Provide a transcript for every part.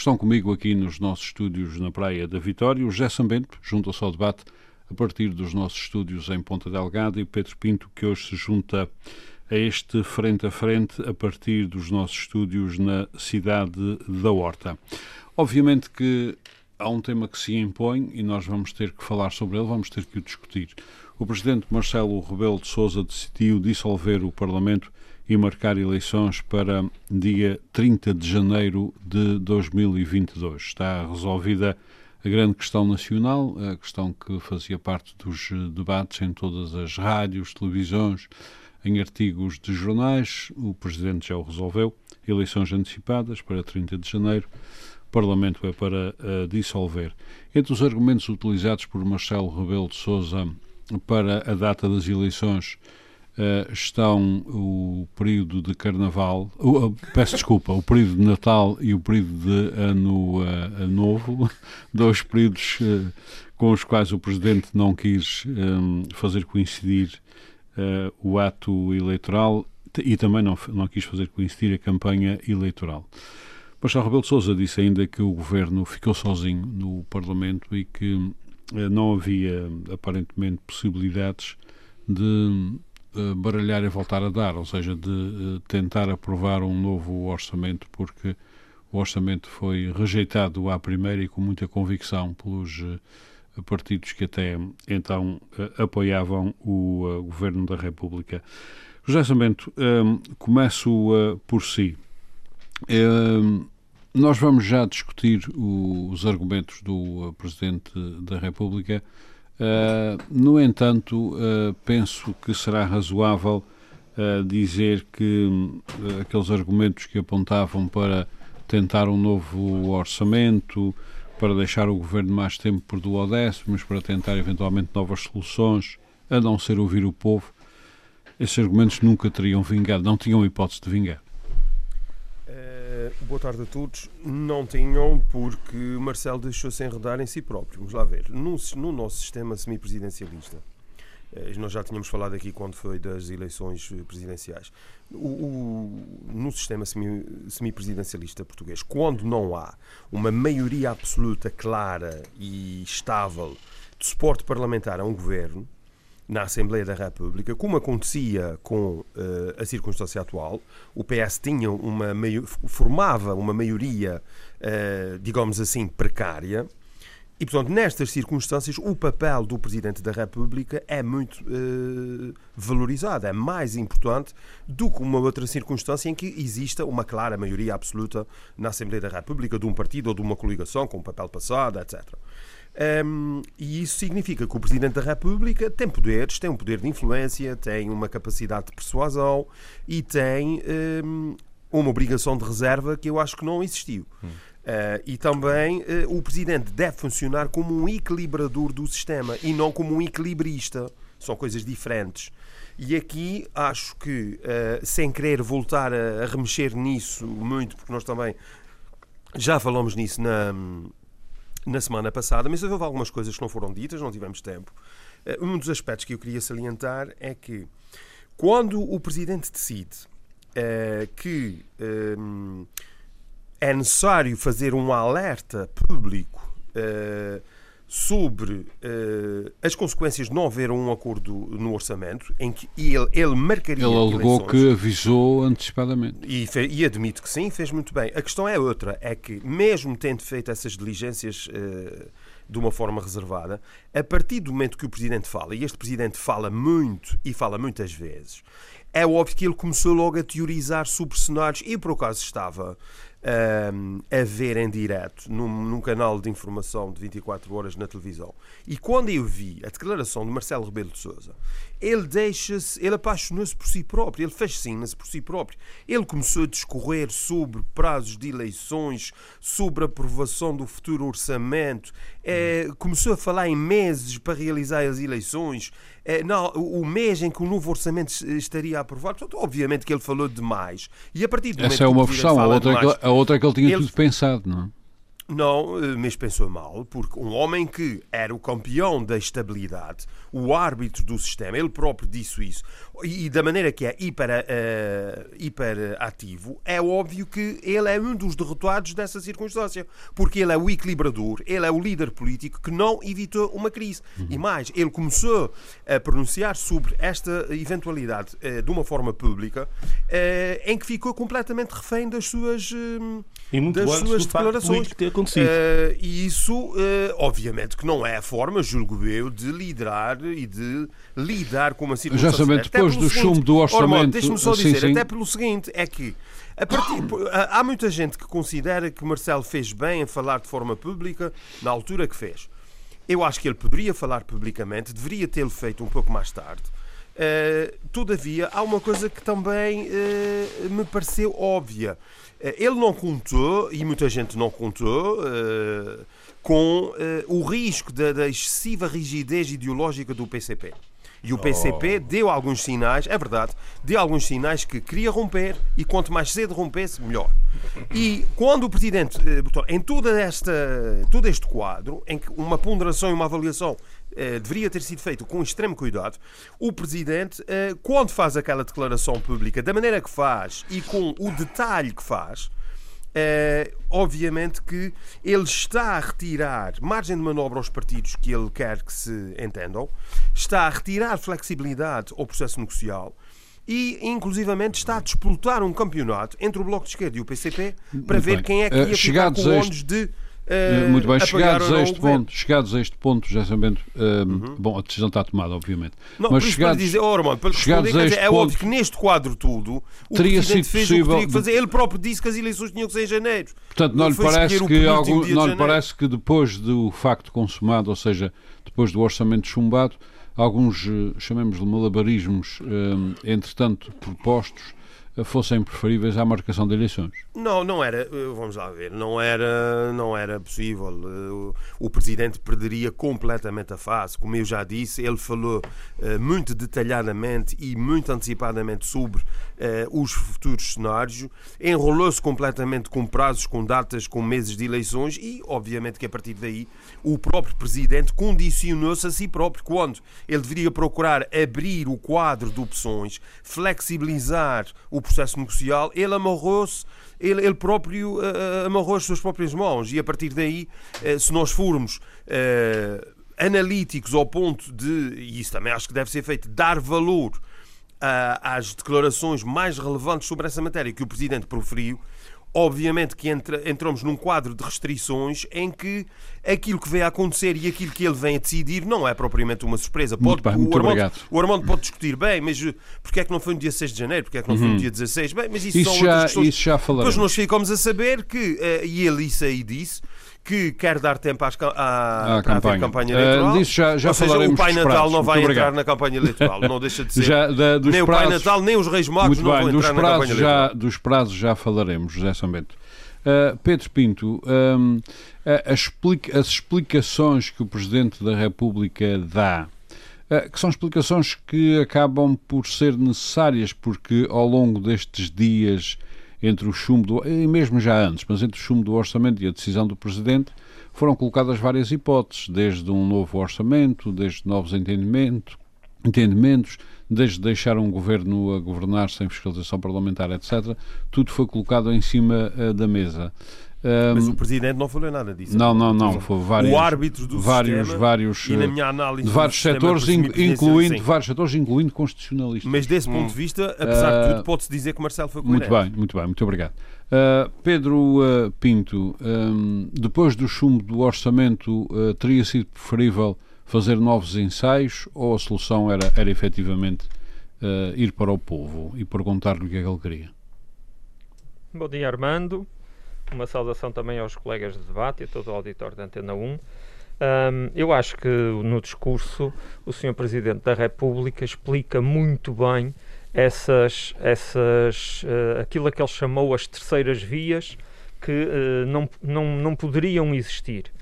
estão comigo aqui nos nossos estúdios na Praia da Vitória. O José Sambento junta-se ao debate a partir dos nossos estúdios em Ponta Delgada e Pedro Pinto, que hoje se junta a este frente a frente a partir dos nossos estúdios na cidade da Horta. Obviamente que há um tema que se impõe e nós vamos ter que falar sobre ele, vamos ter que o discutir. O presidente Marcelo Rebelo de Sousa decidiu dissolver o Parlamento e marcar eleições para dia 30 de janeiro de 2022. Está resolvida a grande questão nacional, a questão que fazia parte dos debates em todas as rádios, televisões, em artigos de jornais. O Presidente já o resolveu. Eleições antecipadas para 30 de janeiro. O Parlamento é para uh, dissolver. Entre os argumentos utilizados por Marcelo Rebelo de Sousa para a data das eleições uh, estão o período de Carnaval, uh, peço desculpa, o período de Natal e o período de Ano uh, Novo, dois períodos com os quais o Presidente não quis um, fazer coincidir o ato eleitoral e também não, não quis fazer coincidir a campanha eleitoral. Marcelo Rebelo de Sousa disse ainda que o governo ficou sozinho no Parlamento e que não havia aparentemente possibilidades de baralhar e voltar a dar, ou seja, de uh, tentar aprovar um novo orçamento, porque o orçamento foi rejeitado à primeira e com muita convicção pelos uh, partidos que até então apoiavam o governo da República. José Samento, começo por si. nós vamos já discutir os argumentos do Presidente da República Uh, no entanto, uh, penso que será razoável uh, dizer que aqueles argumentos que apontavam para tentar um novo orçamento, para deixar o governo mais tempo por duodécimos, para tentar eventualmente novas soluções, a não ser ouvir o povo, esses argumentos nunca teriam vingado, não tinham hipótese de vingar. Uh, boa tarde a todos. Não tinham porque Marcelo deixou-se enredar em si próprio. Vamos lá ver. No, no nosso sistema semipresidencialista, uh, nós já tínhamos falado aqui quando foi das eleições presidenciais. O, o, no sistema semi, semipresidencialista português, quando não há uma maioria absoluta clara e estável de suporte parlamentar a um governo, na Assembleia da República, como acontecia com uh, a circunstância atual, o PS tinha uma formava uma maioria, uh, digamos assim, precária. E, portanto, nestas circunstâncias, o papel do Presidente da República é muito uh, valorizado, é mais importante do que uma outra circunstância em que exista uma clara maioria absoluta na Assembleia da República de um partido ou de uma coligação com um papel passado, etc. Um, e isso significa que o Presidente da República tem poderes, tem um poder de influência, tem uma capacidade de persuasão e tem um, uma obrigação de reserva que eu acho que não existiu. Hum. Uh, e também uh, o Presidente deve funcionar como um equilibrador do sistema e não como um equilibrista. São coisas diferentes. E aqui acho que, uh, sem querer voltar a, a remexer nisso muito, porque nós também já falamos nisso na, na semana passada, mas houve algumas coisas que não foram ditas, não tivemos tempo. Eh, um dos aspectos que eu queria salientar é que quando o Presidente decide uh, que um, eh, é necessário fazer um alerta público uh, sobre uh, as consequências de não haver um acordo no orçamento, em que ele, ele marcaria. Ele alegou que avisou antecipadamente. E, e admito que sim, fez muito bem. A questão é outra: é que, mesmo tendo feito essas diligências uh, de uma forma reservada, a partir do momento que o Presidente fala, e este Presidente fala muito e fala muitas vezes, é óbvio que ele começou logo a teorizar sobre cenários, e por acaso estava um, a ver em direto num, num, canal de informação de 24 horas na televisão. E quando eu vi a declaração de Marcelo Rebelo de Sousa, ele deixa-se, ele apaixonou-se por si próprio, ele fascina-se por si próprio. Ele começou a discorrer sobre prazos de eleições, sobre a aprovação do futuro orçamento, é, começou a falar em meses para realizar as eleições, não, o mês em que o novo orçamento estaria aprovado. Portanto, obviamente que ele falou demais. E a partir do Essa é uma versão, a outra, demais, é a outra é que ele tinha ele, tudo pensado, não é? Não, eh, mas pensou mal, porque um homem que era o campeão da estabilidade, o árbitro do sistema, ele próprio disse isso, e da maneira que é hiper, uh, hiper ativo, é óbvio que ele é um dos derrotados dessa circunstância, porque ele é o equilibrador, ele é o líder político que não evitou uma crise. Uhum. E mais, ele começou a pronunciar sobre esta eventualidade uh, de uma forma pública, uh, em que ficou completamente refém das suas, das suas declarações. Ter acontecido. e isso, obviamente, que não é a forma, julgo eu, de liderar e de lidar com uma situação. Já sabendo, depois depois do chumbo do orçamento. Deixa-me só dizer, sim, sim. até pelo seguinte, é que partir, há muita gente que considera que Marcelo fez bem em falar de forma pública na altura que fez. Eu acho que ele poderia falar publicamente, deveria tê-lo feito um pouco mais tarde. Uh, todavia, há uma coisa que também uh, me pareceu óbvia. Uh, ele não contou, e muita gente não contou, com o risco da, da excessiva rigidez ideológica do PCP. E o PCP oh. deu alguns sinais, é verdade, deu alguns sinais que queria romper e quanto mais cedo rompesse, melhor. E quando o Presidente eh, em toda esta, todo este quadro, em que uma ponderação e uma avaliação eh, deveria ter sido feito com extremo cuidado, o Presidente, eh, quando faz aquela declaração pública, da maneira que faz e com o detalhe que faz, é, obviamente que ele está a retirar margem de manobra aos partidos que ele quer que se entendam, está a retirar flexibilidade ao processo negocial e, inclusivamente, está a disputar um campeonato entre o Bloco de Esquerda e o PCP para Muito ver bem. quem é que ia uh, ficar com este... de Uh, Muito bem, chegados a, este ponto, chegados a este ponto, já sabendo, uh, uhum. bom, a decisão está tomada, obviamente. Não, mas chegados, dizer, oh, Romano, para chegados a este é ponto, óbvio que neste quadro tudo, o teria sido possível, que que fazer. Ele próprio disse que as eleições tinham que ser em janeiro. Portanto, não lhe parece que, algum, não lhe parece que depois do facto consumado, ou seja, depois do orçamento chumbado, alguns, eh, chamemos de malabarismos, entretanto, propostos, fossem preferíveis à marcação de eleições. Não, não era, eh, vamos lá ver, não era, não era possível. Eh, o Presidente perderia completamente a face. Como eu já disse, ele falou eh, muito detalhadamente e muito antecipadamente sobre os futuros cenários, enrolou-se completamente com prazos, com datas, com meses de eleições e, obviamente, que a partir daí o próprio Presidente condicionou-se a si próprio quando ele deveria procurar abrir o quadro de opções, flexibilizar o processo negocial, ele amarrou-se, ele, ele, próprio uh, amarrou as suas próprias mãos. E a partir daí, uh, se nós formos uh, analíticos ao ponto de, e isso também acho que deve ser feito, dar valor às declarações mais relevantes sobre essa matéria que o Presidente proferiu, Obviamente que entra, entramos num quadro de restrições em que aquilo que vem a acontecer e aquilo que ele vem a decidir não é propriamente uma surpresa. Pode, bem, o, Armando, o, Armando, pode discutir bem, mas eh, porque é que não foi no dia 6 de janeiro? Porque é que não foi no uhum. dia 16? Bem, mas isso, isso são já, questões. Isso já falaremos. Depois nós ficamos a saber que, uh, e ele isso aí disse, que quer dar tempo às, à, à campanha. campanha eh, eleitoral. Uh, disso já, já Ou seja, o Pai Natal não vai entrar na campanha eleitoral, não deixa de ser. Já, da, nem prazos, o Pai Natal, nem os Reis Magos não bem, vão entrar na campanha eleitoral. dos prazos já falaremos, José Sambento. Uh, Pedro Pinto, um, explica, as explicações que o Presidente da República dá, uh, que são explicações que acabam por ser necessárias, porque ao longo destes dias, entre o chumbo, do, e mesmo já antes, mas entre o chumbo do orçamento e a decisão do Presidente, foram colocadas várias hipóteses, desde um novo orçamento, desde novos entendimentos, entendimentos desde deixar um governo a governar sem fiscalização parlamentar, etc., tudo foi colocado em cima uh, da mesa. Um, Mas o Presidente não falou nada disso. Não, não, não. Foi vários, o árbitro do vários, sistema, vários, e na minha análise de vários setores, incluindo, vários setores, incluindo constitucionalistas. Mas desse ponto hum. de vista, apesar uh, de tudo, pode-se dizer que Marcelo foi coerente. Muito bem, muito bem, muito obrigado. Uh, Pedro uh, Pinto, um, depois do chumbo do orçamento, teria sido preferível fazer novos ensaios ou a solução era, era efetivamente uh, ir para o povo e perguntar-lhe o que é que ele queria? Bom dia, Armando. Uma saudação também aos colegas de debate e a todo o auditório da Antena 1. Um, eu acho que no discurso o Sr. Presidente da República explica muito bem essas, essas, uh, aquilo a que ele chamou as terceiras vias que uh, não, não, não poderiam existir.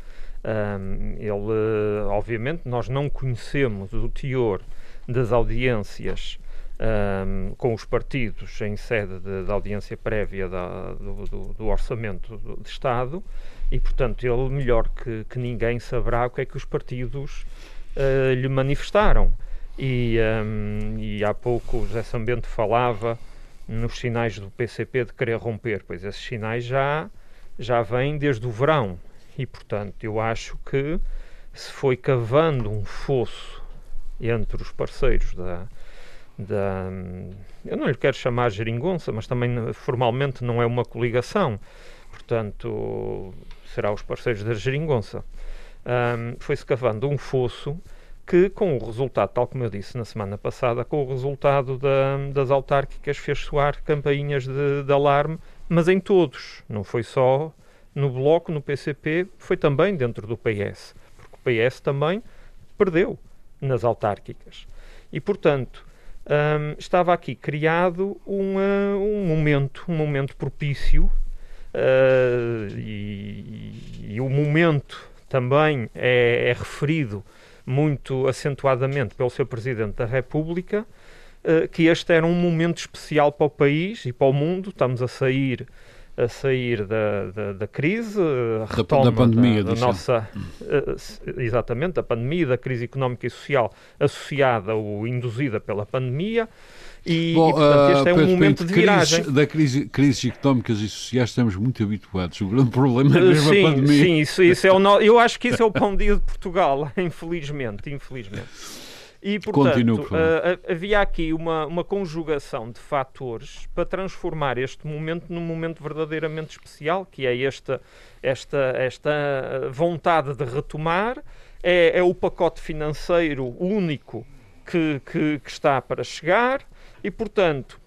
Um, ele, obviamente, nós não conhecemos o teor das audiências um, com os partidos em sede de, de audiência prévia da, do, do, do, orçamento de Estado e, portanto, ele melhor que, que ninguém saberá o que é que os partidos uh, lhe manifestaram. E, um, e há pouco o José Sambento falava nos sinais do PCP de querer romper, pois esses sinais já, já vêm desde o verão. E, portanto, eu acho que se foi cavando um fosso entre os parceiros da, da. Eu não lhe quero chamar geringonça, mas também formalmente não é uma coligação. Portanto, será os parceiros da geringonça. Um, Foi-se cavando um fosso que, com o resultado, tal como eu disse na semana passada, com o resultado da, das autárquicas, fez soar campainhas de, de alarme, mas em todos. Não foi só no Bloco, no PCP, foi também dentro do PS. Porque o PS também perdeu nas autárquicas. E, portanto, um, estava aqui criado uma, um momento, um momento propício uh, e, e, o momento também é, é, referido muito acentuadamente pelo seu Presidente da República, uh, que este era um momento especial para o país e para o mundo. Estamos a sair a sair da, da, da crise, a retoma da, da pandemia, da, da nossa uh, exatamente da pandemia, da crise económica e social associada ou induzida pela pandemia. E, Bom, e portanto, este uh, é um momento de viragem. Crises, da crise, crises económicas e sociais estamos muito habituados. O grande problema é mesmo sim, a pandemia. Sim, isso, isso é o no... eu acho que isso é o pão dia de Portugal, infelizmente, infelizmente. E, portanto, uh, havia aqui uma, uma conjugação de fatores para transformar este momento num momento verdadeiramente especial, que é esta, esta, esta vontade de retomar, é, é o pacote financeiro único que, que, que está para chegar. E, portanto,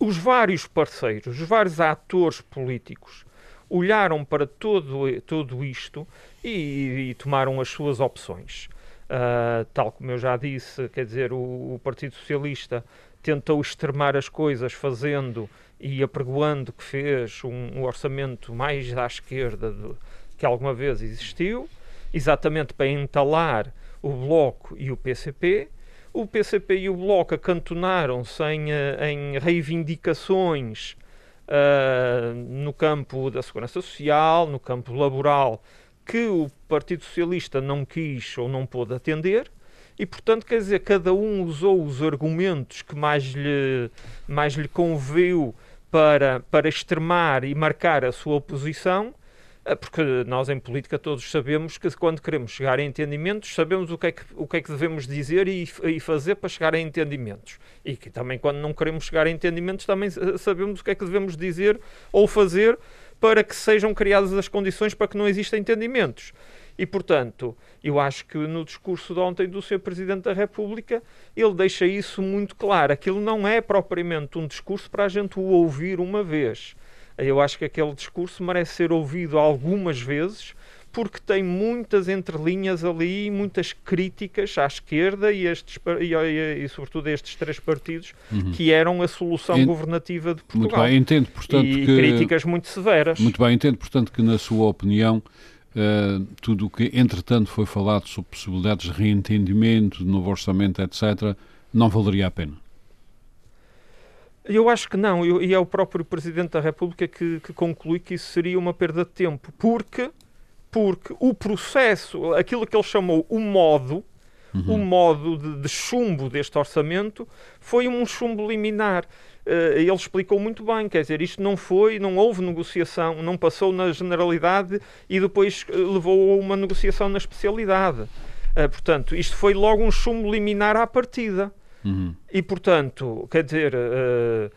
os vários parceiros, os vários atores políticos olharam para todo, tudo isto e, e tomaram as suas opções. Uh, tal como eu já disse, quer dizer, o, o, Partido Socialista tentou extremar as coisas fazendo e apregoando que fez um, um orçamento mais à esquerda do, que alguma vez existiu, exatamente para entalar o Bloco e o PCP. O PCP e o Bloco acantonaram-se em, eh, em reivindicações uh, no campo da segurança social, no campo laboral que o Partido Socialista não quis ou não pôde atender e, portanto, quer dizer, cada um usou os argumentos que mais lhe, mais lhe conveio para, para extremar e marcar a sua oposição, eh, porque nós em política todos sabemos que quando queremos chegar a entendimentos, sabemos o que é que, o que, é que devemos dizer e, e fazer para chegar a entendimentos. E que também quando não queremos chegar a entendimentos, também eh, sabemos o que é que devemos dizer ou fazer para que sejam criadas as condições para que não existam entendimentos. E, portanto, eu acho que no discurso de ontem do Sr. Presidente da República ele deixa isso muito claro. Aquilo não é propriamente um discurso para a gente o ouvir uma vez. Eu acho que aquele discurso merece ser ouvido algumas vezes porque tem muitas entrelinhas ali, muitas críticas à esquerda e, estes, e, e, e sobretudo estes três partidos uhum. que eram a solução Ent... governativa de Portugal. Muito bem, entendo, portanto, e que... críticas muito severas. Muito bem, entendo, portanto, que na sua opinião uh, tudo o que entretanto foi falado sobre possibilidades de reentendimento, de novo orçamento, etc., não valeria a pena. Eu acho que não, eu, e é o próprio Presidente da República que, que conclui que isso seria uma perda de tempo, porque porque o processo, aquilo que ele chamou o modo, uhum. o modo de, de, chumbo deste orçamento, foi um chumbo liminar. Uh, ele explicou muito bem, quer dizer, isto não foi, não houve negociação, não passou na generalidade e depois eh, levou a uma negociação na especialidade. Uh, portanto, isto foi logo um chumbo liminar à partida. Uhum. E, portanto, quer dizer, uh,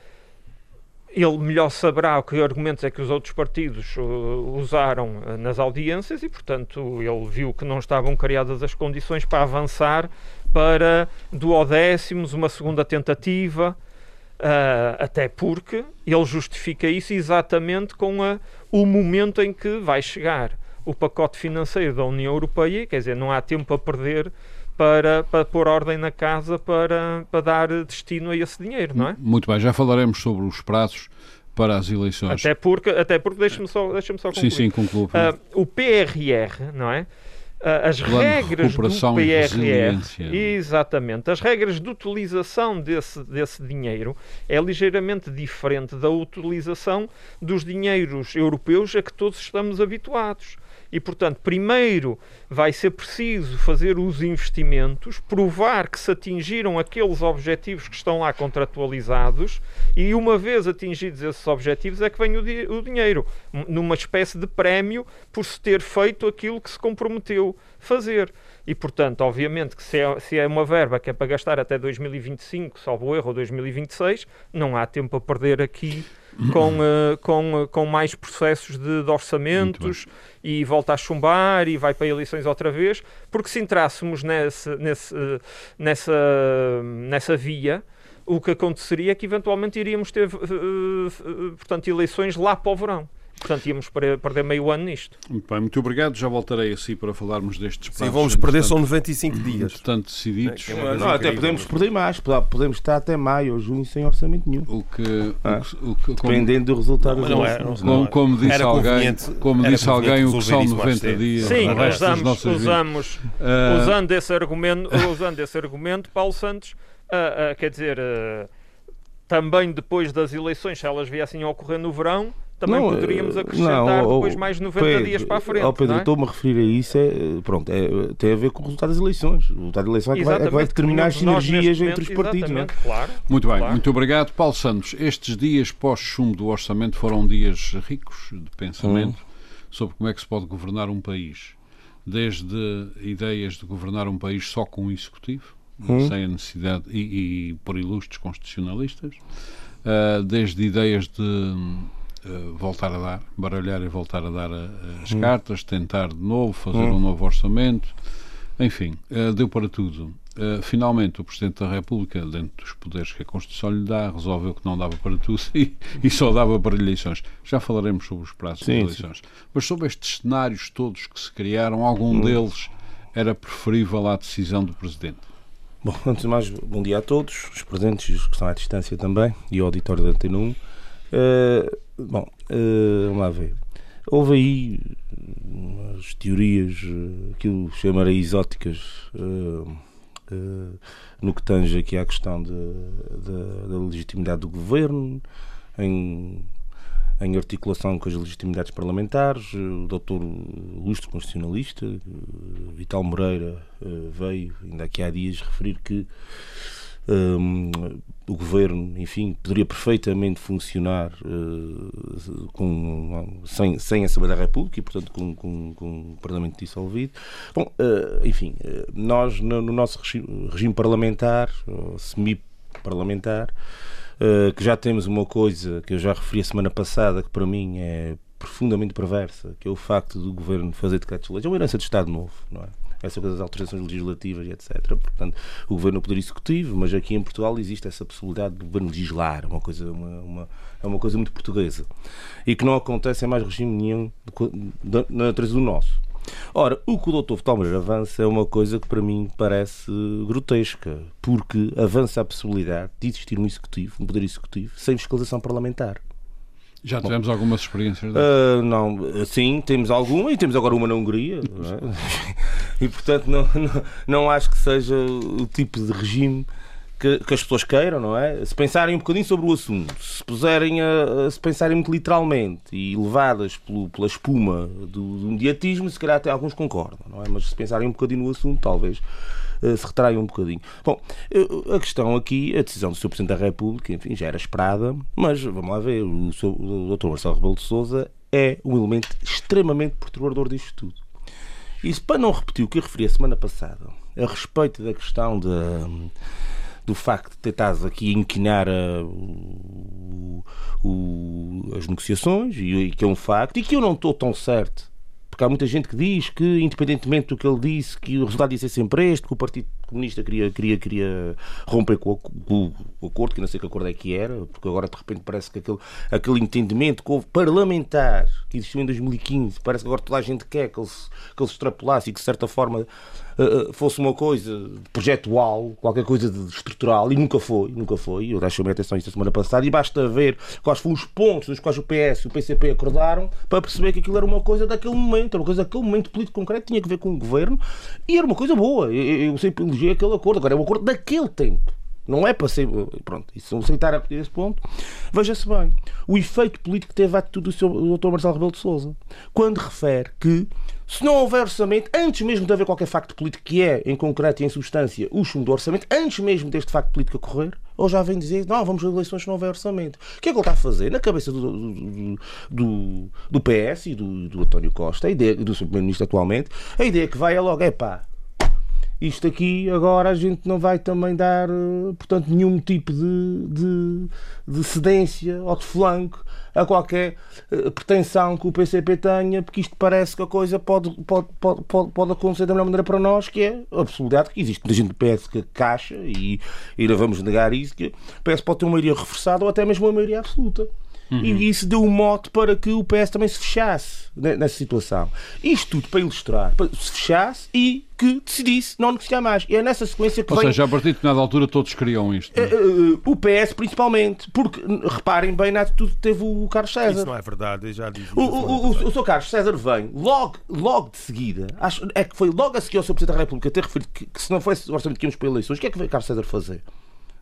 ele melhor saberá que argumentos é que os outros partidos uh, usaram uh, nas audiências e, portanto, ele viu que não estavam criadas as condições para avançar para duodécimos, uma segunda tentativa. Uh, até porque ele justifica isso exatamente com a, o momento em que vai chegar o pacote financeiro da União Europeia, quer dizer, não há tempo a perder para, para pôr ordem na casa para, para dar destino a esse dinheiro, não é? Muito bem, já falaremos sobre os prazos para as eleições. Até porque, até porque deixa-me só, deixa só concluir. Sim, sim, concluo. Uh, o PRR, não é? Uh, as Plano regras do PRR, exatamente, as regras de utilização desse, desse dinheiro é ligeiramente diferente da utilização dos dinheiros europeus a que todos estamos habituados e, portanto, primeiro vai ser preciso fazer os investimentos, provar que se atingiram aqueles objetivos que estão lá contratualizados e, uma vez atingidos esses objetivos, é que vem o, di o dinheiro, numa espécie de prémio por se ter feito aquilo que se comprometeu fazer. E, portanto, obviamente que se é, se é, uma verba que é para gastar até 2025, salvo erro, ou 2026, não há tempo a perder aqui com, uh, com, uh, com mais processos de, de orçamentos e volta a chumbar e vai para eleições outra vez, porque se entrássemos nesse, nesse, uh, nessa, nessa via, o que aconteceria é que eventualmente iríamos ter, portanto, eleições lá para o verão. Portanto, íamos perder meio ano nisto. Muito bem, muito obrigado. Já voltarei assim para falarmos destes prazos. Sim, vamos perder são 95 dias. Portanto, decididos. É, é não, até podemos perder mais. Podemos estar até maio ou junho sem orçamento nenhum. O que, ah, o que, dependendo do resultado. Não, não é, não, como, é. como disse alguém, como disse alguém o que são 90 dias. Sim, usamos, usamos uh, usando, esse argumento, usando esse argumento, Paulo Santos, uh, uh, quer dizer, também depois das eleições, se elas viessem a ocorrer no verão, também não, poderíamos acrescentar não, depois mais 90 Pedro, dias para a frente. Oh Pedro, é? estou-me a referir a isso, é, pronto, é, tem a ver com o resultado das eleições. O resultado das eleições é que, vai, é que vai, determinar as sinergias entre os partidos. Não é? claro, muito bem, claro. muito obrigado. Paulo Santos, estes dias pós-chumbo do orçamento foram dias ricos de pensamento hum. sobre como é que se pode governar um país. Desde ideias de governar um país só com um executivo, hum. sem a necessidade, e, e por ilustres constitucionalistas, uh, desde ideias de eh, voltar a dar, baralhar e voltar a dar eh, as hum. cartas, tentar de novo, fazer hum. um novo orçamento. Enfim, uh, deu para tudo. Uh, finalmente, o Presidente da República, dentro dos poderes que a Constituição lhe dá, resolveu que não dava para tudo e, e só dava para eleições. Já falaremos sobre os prazos sim, das eleições. Sim. Mas sobre estes cenários todos que se criaram, algum hum. deles era preferível à decisão do Presidente? Bom, antes de mais, bom dia a todos, os presentes e os que estão à distância também, e ao auditório da Antena 1. Uh, bom, uh, vamos lá ver. Houve aí umas teorias uh, que eu chamarei exóticas no que tange aqui à questão de, de, da legitimidade do governo, em, em articulação com as legitimidades parlamentares. O doutor ilustre constitucionalista, Vital Moreira, veio, ainda aqui há dias, referir que um, o governo, enfim, poderia perfeitamente funcionar uh, com, sem, sem a Assembleia da República e, portanto, com, com, com o Parlamento dissolvido. Bom, uh, enfim, uh, nós, no, no, nosso regime, regime parlamentar, semi-parlamentar, que já temos uma coisa que eu já referi a semana passada, que para mim é profundamente perversa, que é o facto do governo fazer decretos-leis. É uma herança de Estado Novo, não é? Essa coisa das alterações legislativas etc. Portanto, o governo é o poder executivo, mas aqui em Portugal existe essa possibilidade do governo legislar, uma coisa, uma, uma, é uma coisa muito portuguesa e que não acontece em mais regime nenhum na natureza do nosso. Ora, o que o Dr. Vital avança é uma coisa que para mim parece grotesca, porque avança a possibilidade de existir um executivo, um poder executivo, sem fiscalização parlamentar. Já tivemos Bom, algumas experiências? Uh, não, sim, temos alguma e temos agora uma na Hungria. É? e portanto não, não, não, acho que seja o tipo de regime que, que, as pessoas queiram, não é? Se pensarem um bocadinho sobre o assunto, se puserem a, a se pensarem muito literalmente e levadas pelo, pela espuma do, do mediatismo, se calhar até alguns concordam, não é? Mas se pensarem um bocadinho no assunto, talvez se retraiam um bocadinho. Bom, eh, a questão aqui, a decisão do Sr. Presidente da República, enfim, já era esperada, mas vamos lá ver, o, o Dr. Marcelo Rebelo de Sousa é um elemento extremamente perturbador disto tudo. Isso para não repetir o que eu referi a semana passada, a respeito da questão de, do facto de tentares aqui inquinar a, o, o, as negociações, e, e que é um facto, e que eu não estou tão certo porque há muita gente que diz que, independentemente do que ele disse, que o resultado ia ser sempre este, que o Partido Comunista queria, queria, queria romper com o, com o acordo, que não sei que acordo é que era, porque agora de repente parece que aquele, aquele entendimento que houve parlamentar que existiu em 2015, parece que agora toda a gente quer que ele que ele se extrapolasse e que de certa forma fosse uma coisa projetual, qualquer coisa de estrutural, e nunca foi, nunca foi. Eu deixei-me atenção isso a semana passada, e basta ver quais foram os pontos nos quais o PS e o PCP acordaram para perceber que aquilo era uma coisa daquele momento, era uma coisa daquele momento político concreto, tinha que ver com o governo, e era uma coisa boa. Eu, sempre elogiei aquele acordo, agora é um acordo daquele tempo. Não é para ser. Pronto, e se aceitar a desse ponto, veja-se bem. O efeito político que teve a atitude do, seu, do Dr. Marcelo Rebelo de Souza, quando refere que se não houver orçamento, antes mesmo de haver qualquer facto político que é, em concreto e em substância, o chumbo do orçamento, antes mesmo deste facto político ocorrer, ou já vem dizer, não, vamos às eleições se não houver orçamento. O que é que ele está a fazer? Na cabeça do, do, do, do PS e do, do António Costa, a ideia, do primeiro-ministro atualmente, a ideia que vai é logo, é pá, isto aqui agora a gente não vai também dar, eh, portanto, nenhum tipo de, de, de cedência ou de flanco a qualquer uh, pretensão que o PCP tenha, porque isto parece que a coisa pode, pode, pode, pode, pode acontecer da melhor maneira para nós, que é a possibilidade que existe muita gente PS que caixa, e, não vamos negar isso, que o PS pode ter uma maioria reforçada ou até mesmo uma maioria absoluta. Uhum. E isso deu um mote para que o PS também se fechasse nessa situação. Isto tudo para ilustrar, para se fechasse e que decidisse não negociar mais. E é nessa sequência que Ou vem... seja, a partir de determinada altura todos queriam isto. Uh, uh, o PS principalmente, porque reparem bem na atitude que teve o Carlos César. Isso não é verdade, eu já disse. O, o, o, o, Sr. Carlos César vem logo, logo de seguida, acho, é que foi logo a seguir ao Sr. Presidente da República ter referido que, que se não fosse o orçamento que íamos para eleições, o que é que veio Carlos César fazer?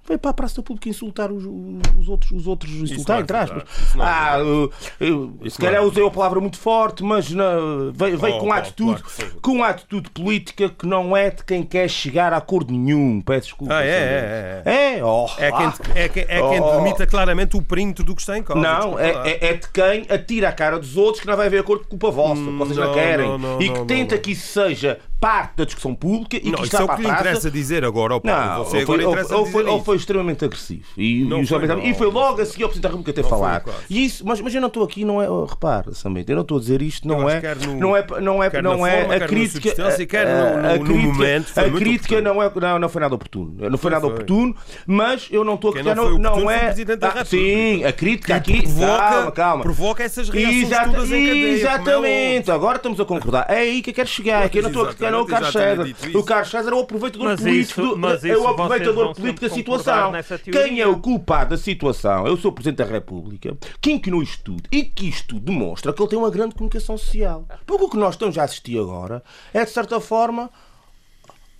Veio para a Praça da Pública insultar os, os outros, os outros insultar, é entre aspas. É ah, eu, eu, se calhar é usei a palavra muito forte, mas não, veio, veio oh, com, oh, atitude, claro com uma atitude política que não é de quem quer chegar a acordo nenhum. Peço desculpa. Ah, é, é, é. É, oh, é quem, é quem, é quem oh, demita claramente o perímetro do que está em causa. Não, é, é, de quem atira a cara dos outros que não vai haver acordo com culpa vossa, hum, que vocês não, não querem. Não, não, e que tenta que isso seja parte da discussão pública e não, que está isso é o que lhe interessa dizer agora ao Paulo. Agora ou, foi, ou foi extremamente agressivo. E, não e, foi, não, e foi logo a seguir ao Presidente da República ter falado. Foi, e isso, mas, mas eu não estou aqui, não é. Oh, repare, Samit, eu não estou a dizer isto, não é, no, não é. Não é, não é forma, a crítica. Quer no, no, a momento, a crítica não, é, não, não foi nada oportuno. Não foi nada oportuno, mas eu não estou a criticar. Não, não é. Ah, sim, a crítica aqui. Calma, calma. Provoca essas reações todas em cadeia. É Exatamente, agora estamos a concordar. É aí que eu quero chegar. Que eu não estou a criticar não o Carlos César. O Carlos César é o aproveitador político. É o aproveitador político da situação. Quem é o culpado da situação é o Sr. Presidente da República que inquinou isto tudo e que isto demonstra que ele tem uma grande comunicação social. Porque o que nós estamos a assistir agora é, de certa forma,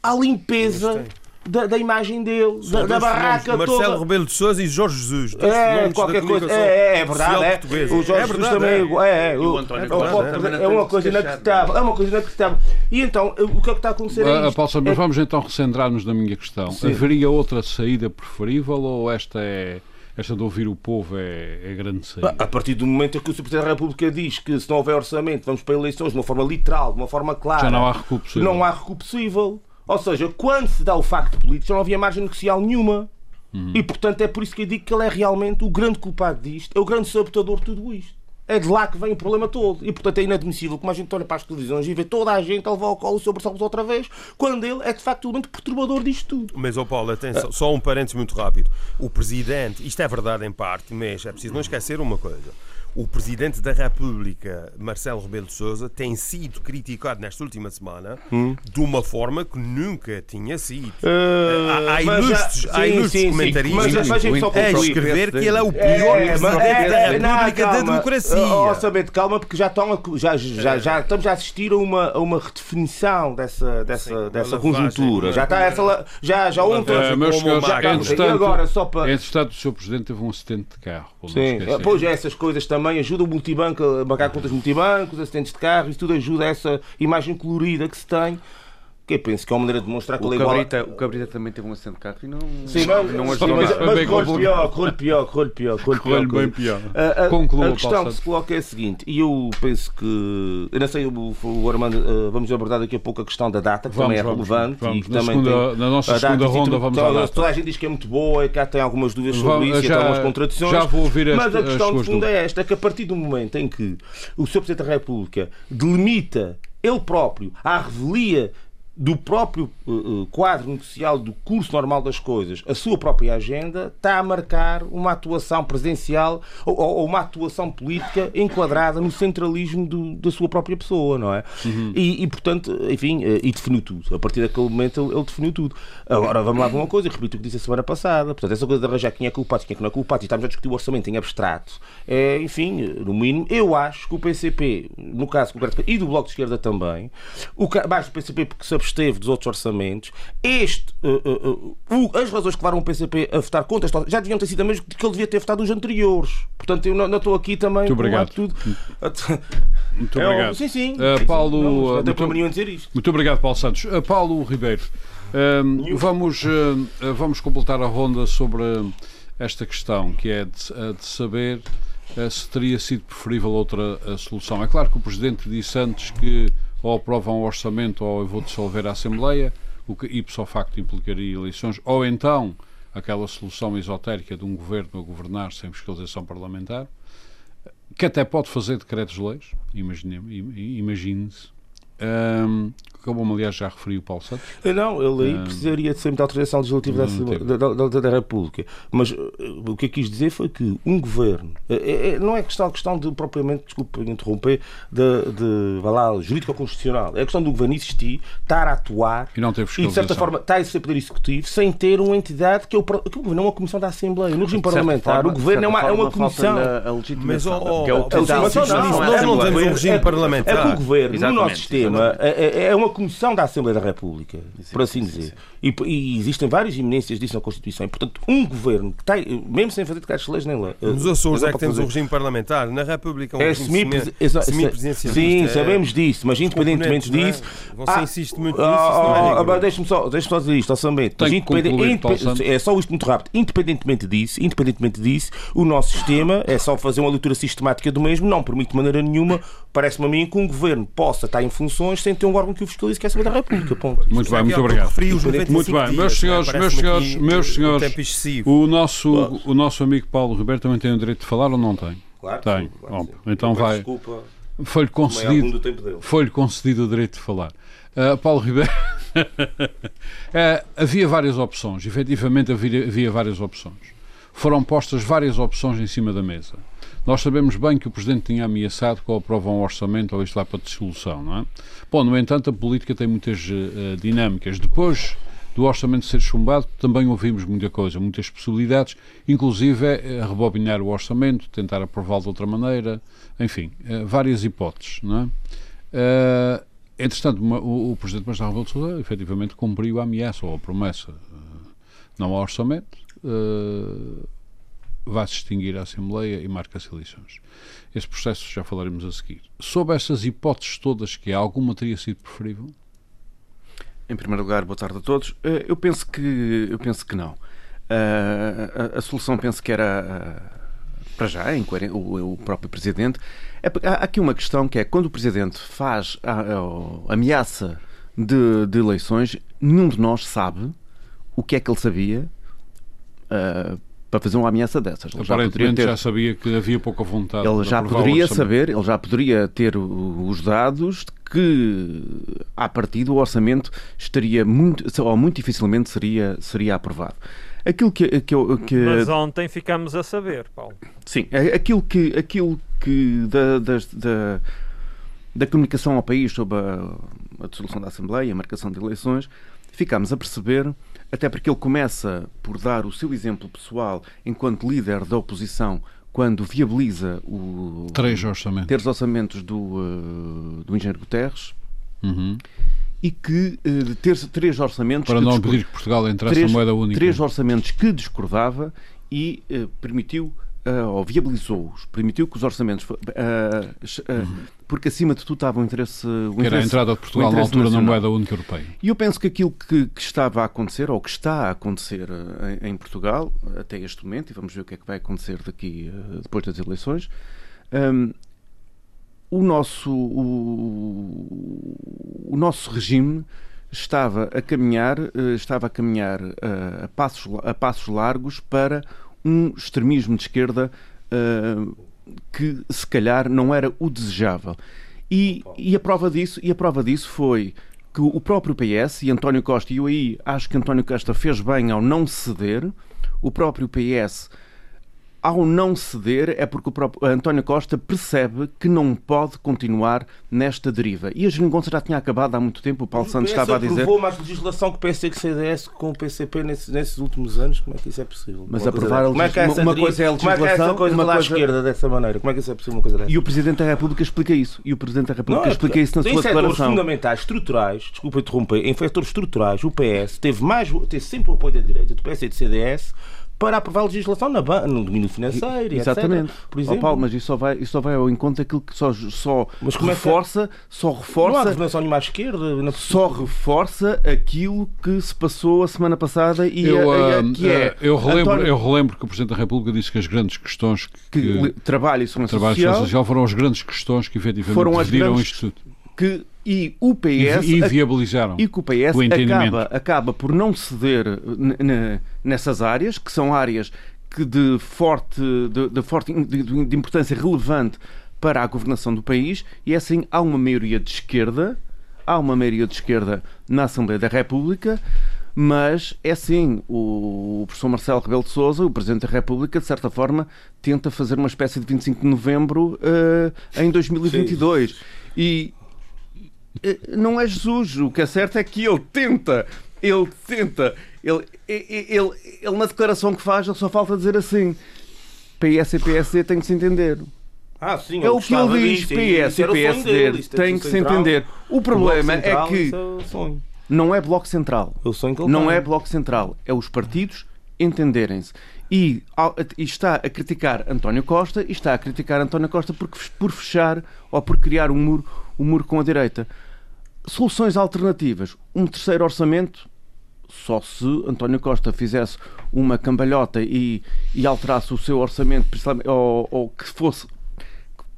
a limpeza da, da imagem dele, da, da barraca Marcelo toda. Rebelo de Sousa e Jorge Jesus. É, qualquer coisa. É, é verdade. É. O Jorge é Jesus também é. É, é, o, António é, é uma coisa inacreditável. É uma coisa inacreditável. E então, o que é que está a acontecer é? Paulo, mas vamos então recentrar-nos na minha questão. Sim. Haveria outra saída preferível ou esta é esta de ouvir o povo é, é grande saída. A partir do momento em que o Sr. Presidente da República diz que se não houver orçamento vamos para eleições de uma forma literal, de uma forma clara. Já não há recuo possível. Não há recuo possível. Ou seja, quando se dá o facto político, já não havia margem negocial nenhuma. Uhum. E, portanto, é por isso que eu digo que ele é realmente o grande culpado disto, é o grande sabotador de tudo isto. É de lá que vem o problema todo. E, portanto, é inadmissível como a gente olha para as televisões e vê toda a gente a levar ao colo o seu Barcelos outra vez, quando ele é, de facto, o elemento perturbador disto tudo. Mas, oh Paulo, atenção, só um parênteses muito rápido. O Presidente, isto é verdade em parte, mas é preciso não esquecer uma coisa o Presidente da República, Marcelo Rebelo de Sousa, tem sido criticado nesta última semana hum. de uma forma que nunca tinha sido. Uh, há, há ilustres, já, há ilustres sim, comentaristas a escrever que ele é o pior é, Presidente é, da República não, da democracia. Oh, oh, calma, porque já, estão a, já, já, já estamos a assistir a uma, a uma redefinição dessa, dessa, sim, dessa conjuntura. Já está essa. Já, já ontem. Uh, meus senhores, entretanto, agora, só para... entretanto, o Sr. Presidente teve um acidente de carro. Sim, pois essas coisas também também ajuda o multibanco a bancar contas multibancos, assistentes de carro, isso tudo ajuda a essa imagem colorida que se tem que eu penso que é uma maneira de demonstrar que o ele é Cabrita, O Cabrita também teve um acidente de carro e não, Sim, mas, não ajudou mas, mas, mas corre pior, corre pior, corre pior, corre pior. bem pior. A, a, a questão que se coloca é a seguinte, e eu penso que, eu não sei, o, o Armando, uh, vamos abordar daqui a pouco a questão da data, que vamos, também é vamos, relevante. Vamos, e na, também segunda, tem, na nossa segunda ronda vamos data. Toda a gente diz que é muito boa e cá tem algumas dúvidas sobre isso já, e algumas contradições. Já vou ouvir Mas a questão de fundo é esta, é que a partir do momento em que o Sr. Presidente da República delimita ele próprio à revelia do próprio uh, quadro negocial do curso normal das coisas, a sua própria agenda, está a marcar uma atuação presidencial ou, ou uma atuação política enquadrada no centralismo do, da sua própria pessoa, não é? Uhum. E, e, portanto, enfim, uh, e definiu tudo. A partir daquele momento ele, ele, definiu tudo. Agora, vamos lá ver uma coisa, repito o que disse a semana passada. Portanto, essa coisa de arranjar quem é culpado, quem é que não é culpado, e estamos a discutir o orçamento em abstrato, é, enfim, no mínimo, eu acho que o PCP, no caso concreto, e do Bloco de Esquerda também, o, mais do PCP porque se absteve dos outros orçamentos, este, uh, uh, as razões que levaram o PCP a votar contra esta já deviam ter sido a mesma que ele devia ter votado os anteriores. Portanto, eu não, não estou aqui também muito obrigado. tudo. Muito é, obrigado. Sim, sim. Paulo, não, não muito, dizer isto. muito obrigado, Paulo Santos. Paulo Ribeiro, vamos, vamos completar a ronda sobre esta questão, que é de, de saber se teria sido preferível outra solução. É claro que o Presidente disse antes que ou aprovam o orçamento ou eu vou dissolver a Assembleia, o que ipso facto implicaria eleições, ou então aquela solução esotérica de um governo a governar sem fiscalização parlamentar, que até pode fazer decretos-leis, imagine-se, como aliás já referiu o Paulo Santos. Eh, não, ele aí precisaria de sempre de autorização legislativa da, da, da, da, República. Mas uh, o que eu quis dizer foi que um governo, uh, é, não é questão, questão de propriamente, desculpe interromper, de, de vai lá, jurídico-constitucional. É questão do governo existir, estar a atuar e, não ter e de certa forma estar a exercer poder executivo sem ter uma entidade que é o, que o governo é uma comissão da Assembleia. No regime parlamentar, forma, o governo é uma, é uma comissão. A, a mas, oh, oh, é o, a legitimação nós não temos um regime parlamentar. É que o governo, no nosso sistema, é, é uma comissão da Assembleia da República, sim, por assim sim, dizer. Sim. E, e, existem várias eminências disso na Constituição. E, portanto, um governo que está, mesmo sem fazer de leis nem lá. Nos Açores é que temos um regime parlamentar, na República é um é semi-presidencialista. Sim, é sabemos disso, mas independentemente disso. Você ah, insiste muito nisso. Ah, ah, Deixa-me só, deixa só dizer isto, orçamento. É só isto muito rápido. Independentemente disso, independentemente disso, o nosso sistema é só fazer uma leitura sistemática do mesmo, não permite de maneira nenhuma, parece-me a mim, que um governo possa estar em funções sem ter um órgão que o fiscalize, que é a Assembleia da República. Ponto. Muito bem, muito obrigado. Muito bem, meus senhores, meus senhores, meus senhores, o nosso, o nosso amigo Paulo Ribeiro também tem o direito de falar ou não tem? Claro. Tem. Claro, então vai. Foi-lhe concedido, foi concedido o direito de falar. Uh, Paulo Ribeiro. uh, havia várias opções, efetivamente havia, havia várias opções. Foram postas várias opções em cima da mesa. Nós sabemos bem que o Presidente tinha ameaçado que ou aprova um orçamento ou isto vai para dissolução, não é? Bom, no entanto, a política tem muitas uh, dinâmicas. Depois do orçamento ser chumbado, também ouvimos muita coisa, muitas possibilidades, inclusive é, rebobinar o orçamento, tentar aprová-lo de outra maneira, enfim, uh, várias hipóteses, não é? Uh, entretanto, o, o Presidente Marcelo Rebelo de Sousa efetivamente cumpriu a ameaça ou a promessa. não há orçamento, vai-se extinguir a Assembleia e marca-se eleições. Esse processo já falaremos a seguir. Sob essas hipóteses todas, que alguma teria sido preferível? Em primeiro lugar, boa tarde a todos. Eh, eu penso que, eu penso que não. Eh, a, a, solução penso que era, eh, para já, o, o próprio Presidente. É, há aqui uma questão que é, quando o Presidente faz a, a ameaça de, de, eleições, nenhum de nós sabe o que é que ele sabia para fazer uma ameaça dessas. Ele Aparentemente já, ter... já sabia que havia pouca vontade. Ele já poderia saber, ele já poderia ter os dados de que, a partir do orçamento, estaria muito, ou muito dificilmente seria, seria aprovado. Aquilo que, que, que... Mas ontem ficamos a saber, Paulo. Sim, é aquilo que, aquilo que da, da, da, da comunicação ao país sobre a, a dissolução da Assembleia, a marcação de eleições, ficámos a perceber até porque ele começa por dar o seu exemplo pessoal enquanto líder da oposição quando viabiliza o três orçamentos, ter os orçamentos do, uh, do engenheiro Guterres uhum. e que uh, ter três orçamentos para não pedir que Portugal entrasse três, na moeda única três orçamentos que discordava e uh, permitiu uh, ou viabilizou-os, permitiu que os orçamentos. Uh, porque acima de tudo estava o interesse. O que era a entrada de Portugal na altura nacional. na moeda única europeia. E eu penso que aquilo que, que, estava a acontecer, ou que está a acontecer em, em, Portugal, até este momento, e vamos ver o que é que vai acontecer daqui depois das eleições. Um, o nosso, o, o nosso regime estava a caminhar, estava a caminhar a, passos, a passos largos para um extremismo de esquerda uh, que se calhar não era o desejável. E, e, a prova disso, e a prova disso foi que o próprio PS e António Costa, e eu aí acho que António Costa fez bem ao não ceder, o próprio PS ao não ceder é porque o próprio António Costa percebe que não pode continuar nesta deriva. E a geringonça já tinha acabado há muito tempo, o Paulo Santos estava a dizer... aprovou mais legislação que o e que o CDS com o PCP nesses, nesses, últimos anos. Como é que isso é possível? Mas aprovar a como é que é uma coisa é a legislação... Como é que é essa coisa uma coisa... à esquerda dessa maneira? Como é que isso é possível uma coisa dessa? E o Presidente da República explica isso. E o Presidente da República não, explica isso na sua declaração. Em fundamentais, estruturais, desculpa interromper, em fatores estruturais, o PS teve, mais, teve sempre o apoio da direita, do PS e do CDS, para aprovar a legislação na no domínio financeiro, Exatamente. Etc. Por exemplo. Oh, Paulo, mas isso só vai, isso só vai ao encontro daquilo que só, só mas reforça, é só reforça. Não há governação nenhuma à esquerda. Na... Só reforça aquilo que se passou a semana passada e eu, a, a, que é. Uh, eu, relembro, António... eu relembro que o Presidente da República disse que as grandes questões que, que trabalho e segurança trabalho social, social foram as grandes questões que efetivamente foram as grandes... isto tudo. Que e o PS e, viabilizaram e que o PS o acaba, acaba por não ceder nessas áreas que são áreas que de forte, de, de forte de, de, importância relevante para a governação do país e é assim há uma maioria de esquerda, há uma maioria de esquerda na Assembleia da República, mas é assim, o, professor Marcelo Rebelo de Sousa, o Presidente da República, de certa forma, tenta fazer uma espécie de 25 de novembro uh, em 2022. Sim. E não é Jesus, o que é certo é que ele tenta, ele tenta ele, ele, ele, na declaração que faz, ele só falta dizer assim: PS e PSD têm que se entender. Ah, sim, é o que ele diz, PS e PSD têm que se entender. O problema o é que é não é Bloco Central. Não é Bloco Central. É os partidos entenderem-se. E, e, está a criticar António Costa e está a criticar António Costa porque, por fechar ou por criar um muro, um muro com a direita. Soluções alternativas. Um terceiro orçamento só se António Costa fizesse uma cambalhota e, e alterasse o seu orçamento, ou, ou que fosse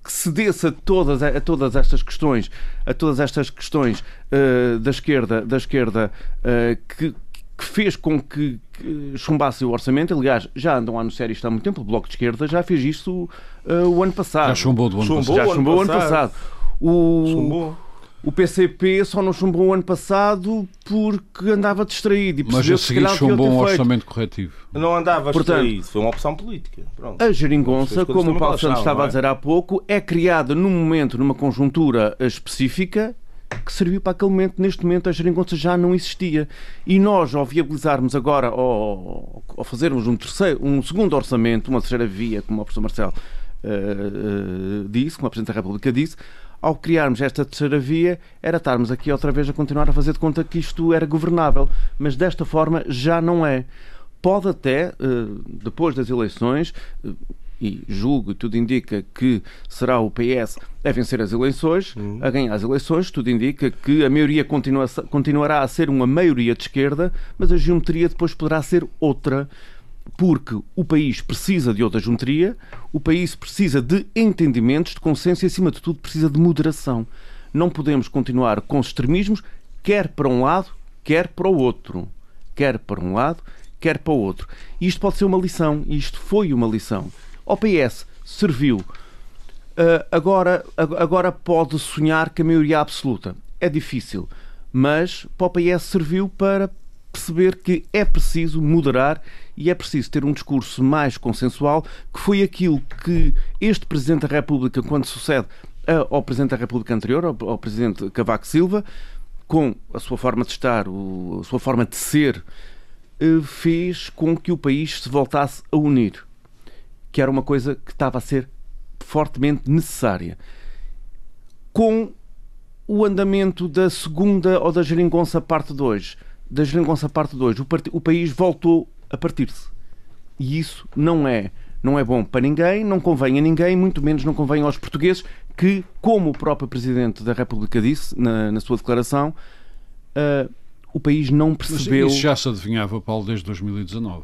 que cedesse a todas, a todas estas questões, a todas estas questões uh, da esquerda, da esquerda uh, que, que fez com que, que chumbasse o orçamento. Aliás, já andam a anunciar isto há muito tempo. O Bloco de Esquerda já fez isto uh, o ano passado. Já chumbou do ano chumbou passado. Já chumbou o ano passado. O... Chumbou. O PCP só não chumbou o ano passado porque andava distraído. E Mas a seguir chumbou um orçamento corretivo. Não andava Portanto, distraído, foi uma opção política. Pronto. A geringonça, como o Paulo Santos estava é? a dizer há pouco, é criada num momento, numa conjuntura específica que serviu para aquele momento. Neste momento a geringonça já não existia. E nós, ao viabilizarmos agora, ao, ao fazermos um, terceiro, um segundo orçamento, uma terceira via, como o professor Marcelo uh, uh, disse, como a Presidente da República disse, ao criarmos esta terceira via, era estarmos aqui outra vez a continuar a fazer de conta que isto era governável. Mas desta forma já não é. Pode até, eh, depois das eleições, eh, e julgo tudo indica que será o PS a vencer as eleições, uhum. a ganhar as eleições, tudo indica que a maioria continua, continuará a ser uma maioria de esquerda, mas a geometria depois poderá ser outra porque o país precisa de outra geometria, o país precisa de entendimentos, de consenso e, acima de tudo, precisa de moderação. Não podemos continuar com extremismos, quer para um lado, quer para o outro. Quer para um lado, quer para o outro. E isto pode ser uma lição, e isto foi uma lição. O PS serviu. Uh, agora, agora pode sonhar com a maioria absoluta. É difícil. Mas para o PS serviu para perceber que é preciso moderar e é preciso ter um discurso mais consensual, que foi aquilo que este Presidente da República, quando sucede ao Presidente da República anterior, ao, Presidente Cavaco Silva, com a sua forma de estar, a sua forma de ser, eh, fez com que o país se voltasse a unir, que era uma coisa que estava a ser fortemente necessária. Com o andamento da segunda ou da geringonça parte 2, da geringonça parte 2, o, o país voltou a partir-se. E isso não é, não é bom para ninguém, não convém a ninguém, muito menos não convém aos portugueses, que, como o próprio Presidente da República disse na, na sua declaração, uh, o país não percebeu. Mas isso já se adivinhava, Paulo, desde 2019.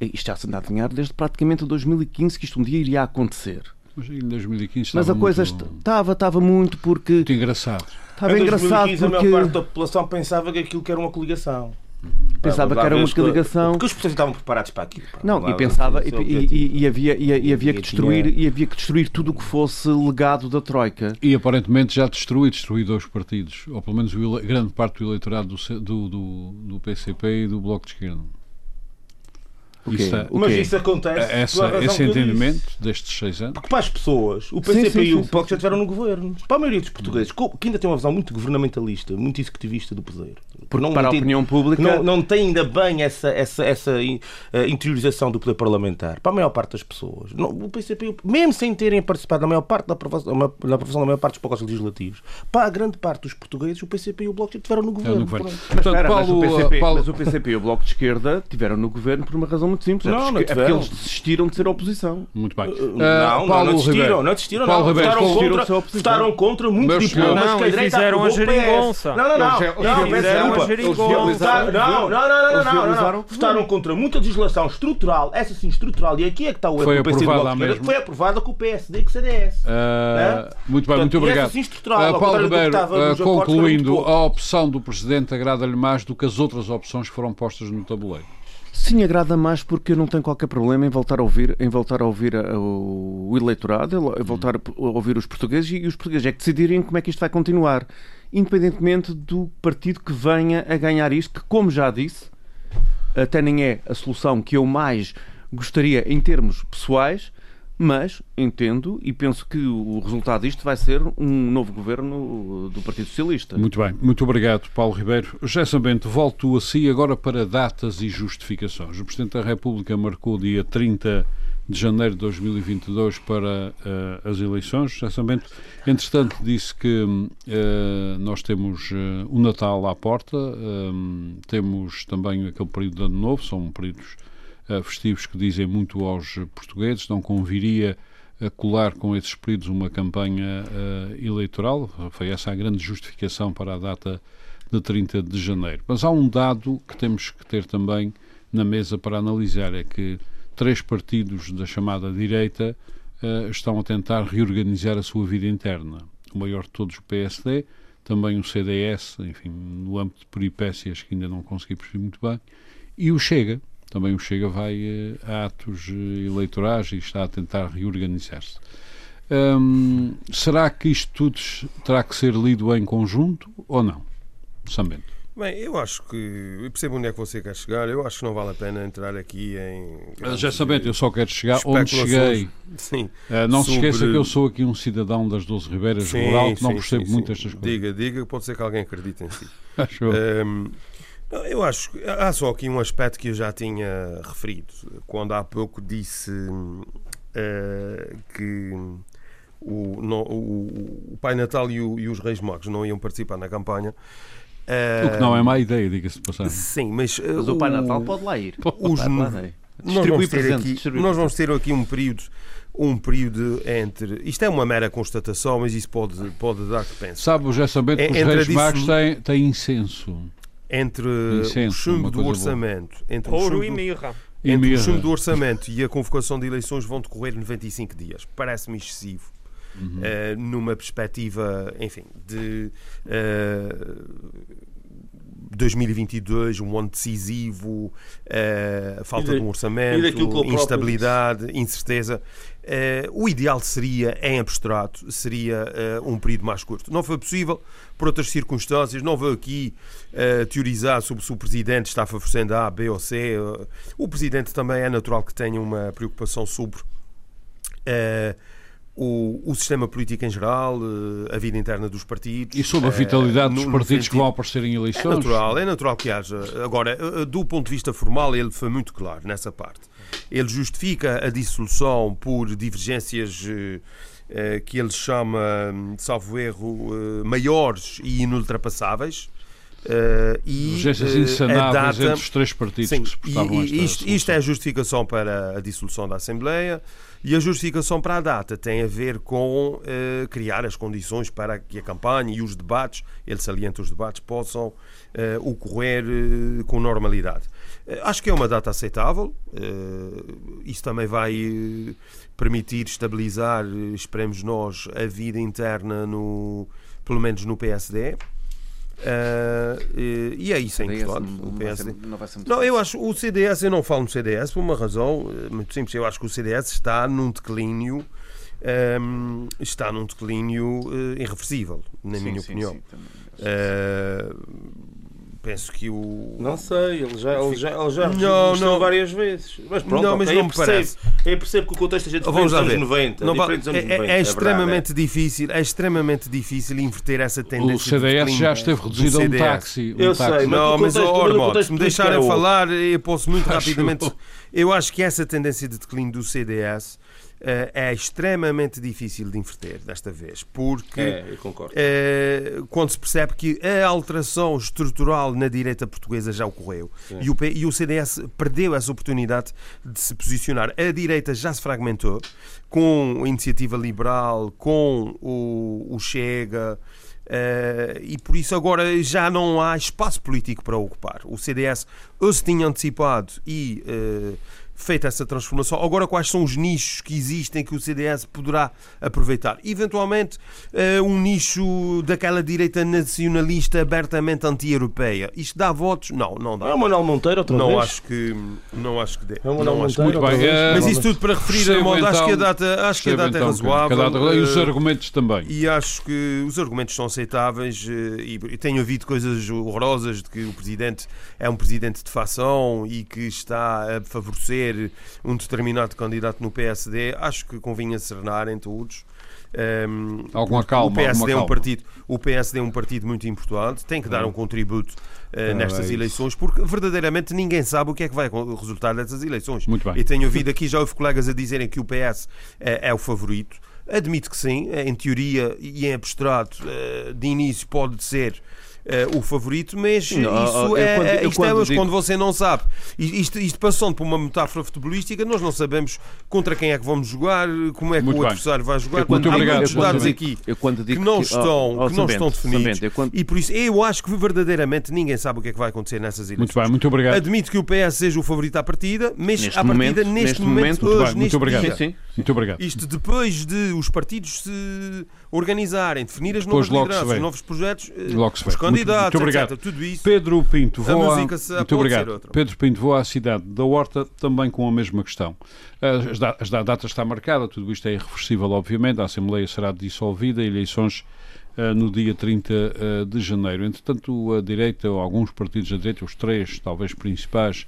Isto já se anda a adivinhar desde praticamente 2015 que isto um dia iria acontecer. Mas em 2015 Mas a coisa muito... estava, estava muito porque. Muito engraçado. Estava em engraçado 2015 porque... a maior parte da população pensava que aquilo que era uma coligação. pensava que era uma coligação. Porque os pessoas estavam preparados para aquilo. Não, e pensava, e, e, e, havia, e, havia que destruir, e havia que destruir tudo o que fosse legado da Troika. E aparentemente já destruiu, destruiu dois partidos, ou pelo menos grande parte do eleitorado do, do, do, do PCP e do Bloco de Esquerda. Isso é, Mas isso acontece. Essa, esse entendimento destes seis anos. Porque para as pessoas, o PCP sim, sim, e o POC já estiveram no governo. Para a maioria dos portugueses, que ainda tem uma visão muito governamentalista, muito executivista do poder. Porque não, para a opinião pública. Não, não tem ainda bem essa, essa, essa uh, interiorização do poder parlamentar. Para a maior parte das pessoas. Não, o PCP, mesmo sem terem participado na maior parte da aprovação, da aprovação da maior parte dos pacotes legislativos, para a grande parte dos portugueses, o PCP e o Bloco já estiveram no governo. É, no governo. Mas, Portanto, Paulo, mas, o PCP, Paulo... mas o PCP e o Bloco de Esquerda estiveram no governo por uma razão muito simples. Não, é porque, não é porque eles desistiram de ser oposição. Muito bem. Uh, não, não, não desistiram, não desistiram, não. Votaram contra, votaram contra muitos diplomas que a direita fizeram a geringonça. Não, não, não. Não, fizeram a geringonça. Não, não, não, não, não. Votaram contra muita legislação estrutural, essa sim estrutural, e aqui é que está o erro do PSD foi aprovada com o PSD e com o CDS. Muito bem, muito obrigado. Paulo Ribeiro, concluindo, a opção do Presidente agrada-lhe mais do que as outras opções que foram postas no tabuleiro. Sim, agrada mais porque eu não tenho qualquer problema em voltar a ouvir, em voltar a ouvir a, o, o, eleitorado, em voltar a ouvir os portugueses e os portugueses é que decidirem como é que isto vai continuar, independentemente do partido que venha a ganhar isto, que, como já disse, até nem é a solução que eu mais gostaria em termos pessoais, mas entendo e penso que o resultado disto vai ser um novo governo do Partido Socialista. Muito bem, muito obrigado, Paulo Ribeiro. Gerson Bento, volto a si agora para datas e justificações. O Presidente da República marcou dia 30 de janeiro de 2022 para uh, as eleições. Gerson Bento, entretanto, disse que uh, nós temos uh, o Natal à porta, temos também aquele período de Ano Novo, são períodos uh, festivos que dizem muito aos portugueses, não conviria a colar com esses períodos uma campanha uh, eleitoral. Foi essa a grande justificação para a data de 30 de janeiro. Mas há um dado que temos que ter também na mesa para analisar: é que três partidos da chamada direita uh, estão a tentar reorganizar a sua vida interna. O maior de todos, o PSD, também o CDS, enfim, no âmbito de peripécias que ainda não consegui perceber muito bem, e o Chega, também o Chega vai eh, a atos eh, eleitorais e está a tentar reorganizar-se. Hum, será que isto tudo terá que ser lido em conjunto ou não? Sambento. Bem, eu acho que. Eu percebo onde é que você quer chegar. Eu acho que não vale a pena entrar aqui em. Já sabendo, eu só quero chegar onde cheguei. Sim. Uh, não sobre... se esqueça que eu sou aqui um cidadão das 12 Ribeiras sim, rural que sim, não percebo sim, muito estas coisas. Diga, diga, pode ser que alguém acredite em si. Acho. Um, eu acho que há só aqui um aspecto que eu já tinha referido quando há pouco disse uh, que o, no, o, o, Pai Natal e, o, e, os Reis Magos não iam participar na campanha. Uh, o que não é má ideia, diga-se de passagem. Sim, mas, uh, mas o Pai Natal pode lá ir. Os, nós, vamos ter aqui, nós vamos ter aqui um período um período entre. Isto é uma mera constatação, mas isso pode, pode dar que pensar. Sabe, já sabendo que os Reis Magos têm, têm incenso entre Incenso, o chumbo do orçamento, entre Ouro e mirra. Entre o chumbo do orçamento e a convocação de eleições vão decorrer 95 dias. Parece-me excessivo. Uhum. Uh, numa perspectiva, enfim, de uh, 2022, um ano decisivo, uh, falta de, de um orçamento, instabilidade, incerteza. Uh, o ideal seria, em abstrato, seria uh, um período mais curto. Não foi possível, por outras circunstâncias. Não vou aqui uh, teorizar sobre se o Presidente está favorecendo A, B ou C. o Presidente também é natural que tenha uma preocupação sobre o, o, sistema político em geral, a vida interna dos partidos. E sobre a vitalidade dos partidos sentido, que vão aparecer em eleições. É natural, é natural que haja. Agora, do ponto de vista formal, ele foi muito claro nessa parte. Ele justifica a dissolução por divergências eh, eh, que ele chama, salvo erro, eh, maiores e inultrapassáveis. Uh, e Urgências insanáveis data, entre os três partidos sim, que suportavam e, isto, isto, é a justificação para a dissolução da Assembleia e a justificação para a data tem a ver com uh, criar as condições para que a campanha e os debates, ele salienta os debates, possam uh, ocorrer com normalidade. acho que é uma data aceitável, isso também vai permitir estabilizar, esperemos nós, a vida interna no, pelo menos no PSD. Uh, e, e, é isso, é importante. Não, o PSD. Vai ser, não, vai ser não eu acho o CDS, eu não falo no CDS por uma razão muito simples. Eu acho que o CDS está num declínio. Um, está num declínio uh, irreversível, na sim, minha sim, opinião. Sim, uh, penso que o. Não sei, ele já, ele já, ele já não, não. várias vezes. Mas pronto, não, mas okay, não me parece. Eu percebo que o contexto a gente Vamos lá ver. 90, não, é, anos é, 90, é, é, extremamente verdade, difícil, é extremamente difícil inverter essa tendência. O CDS já esteve reduzido a um táxi. Um eu táxi. sei, não, mas, mas se me deixarem falar, eu posso muito rapidamente. Eu acho que essa tendência de declínio do CDS uh, é extremamente difícil de inverter desta vez, porque é, uh, quando se percebe que a alteração estrutural na direita portuguesa já ocorreu e o, e o CDS perdeu essa oportunidade de se posicionar. A direita já se fragmentou com a iniciativa liberal, com o, o Chega. Uh, e por isso agora já não há espaço político para ocupar. O CDS ou se tinha antecipado e uh, feita essa transformação. Agora, quais são os nichos que existem que o CDS poderá aproveitar? Eventualmente, uh, um nicho daquela direita nacionalista abertamente anti-europeia. Isto dá votos? Não, não dá. É o Manuel Monteiro outra não vez? Acho que, não acho que dê. É o Manuel Monteiro muito bem. É, Mas isso tudo para referir a modo, então, acho que a data, acho que a data é então, é razoável. Data, e os eh, argumentos também. E acho que os argumentos são aceitáveis eh, e, e tenho ouvido coisas horrorosas de que o Presidente é um Presidente de facção e que está a favorecer um determinado candidato no PSD, acho que convinha serenarem todos. Um, alguma calma. O PSD, é um partido, o PSD é um partido muito importante, tem que dar um contributo uh, nestas é eleições, porque verdadeiramente ninguém sabe o que é que vai resultar dessas eleições. Muito bem. E tenho ouvido aqui, já houve colegas a dizerem que o PS é, é o favorito. Admito que sim, em teoria e em abstrato, de início pode ser uh, o favorito, mas não, isso é, quando, isto é quando, digo... quando você não sabe. Isto, isto passando por uma metáfora futebolística, nós não sabemos contra quem é que vamos jogar, como é que Muito o adversário vai jogar. Eu, quando, há obrigado, muitos dados aqui que não estão, que, que não estão definidos. Quando... E por isso eu acho que verdadeiramente ninguém sabe o que é que vai acontecer nessas eleições. Muito bem, muito obrigado. Admito que o PS seja o favorito à partida, mas neste à partida, momento, neste, momento, momento hoje, bem, muito obrigado. Dia, sim, sim. Muito obrigado. Isto depois de os partidos se organizarem, definir as novas lideranças, os novos projetos, eh, os candidatos, muito, muito etc tudo isso. Pedro Pinto, vou a, muito obrigado. Pedro Pinto, vou à cidade da Horta também com a mesma questão. As, as, a data está marcada, tudo isto é irreversível, obviamente. A Assembleia será dissolvida, eleições uh, no dia 30 uh, eh, de janeiro. Entretanto, a direita, ou alguns partidos da direita, os três, talvez principais,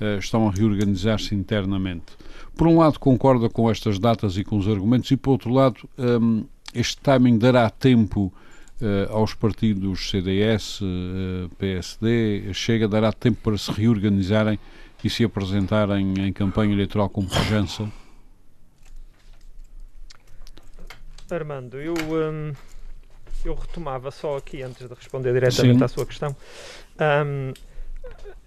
uh, estão a reorganizar-se internamente. Por um lado, concorda com estas datas e com os argumentos, e por outro lado, um, este timing dará tempo aos partidos CDS, eh, PSD, chega, dará tempo para se reorganizarem e se apresentarem em campanha eleitoral com pujança? Armando, eu, um, eu retomava só aqui, antes de responder diretamente Sim. à sua questão, um,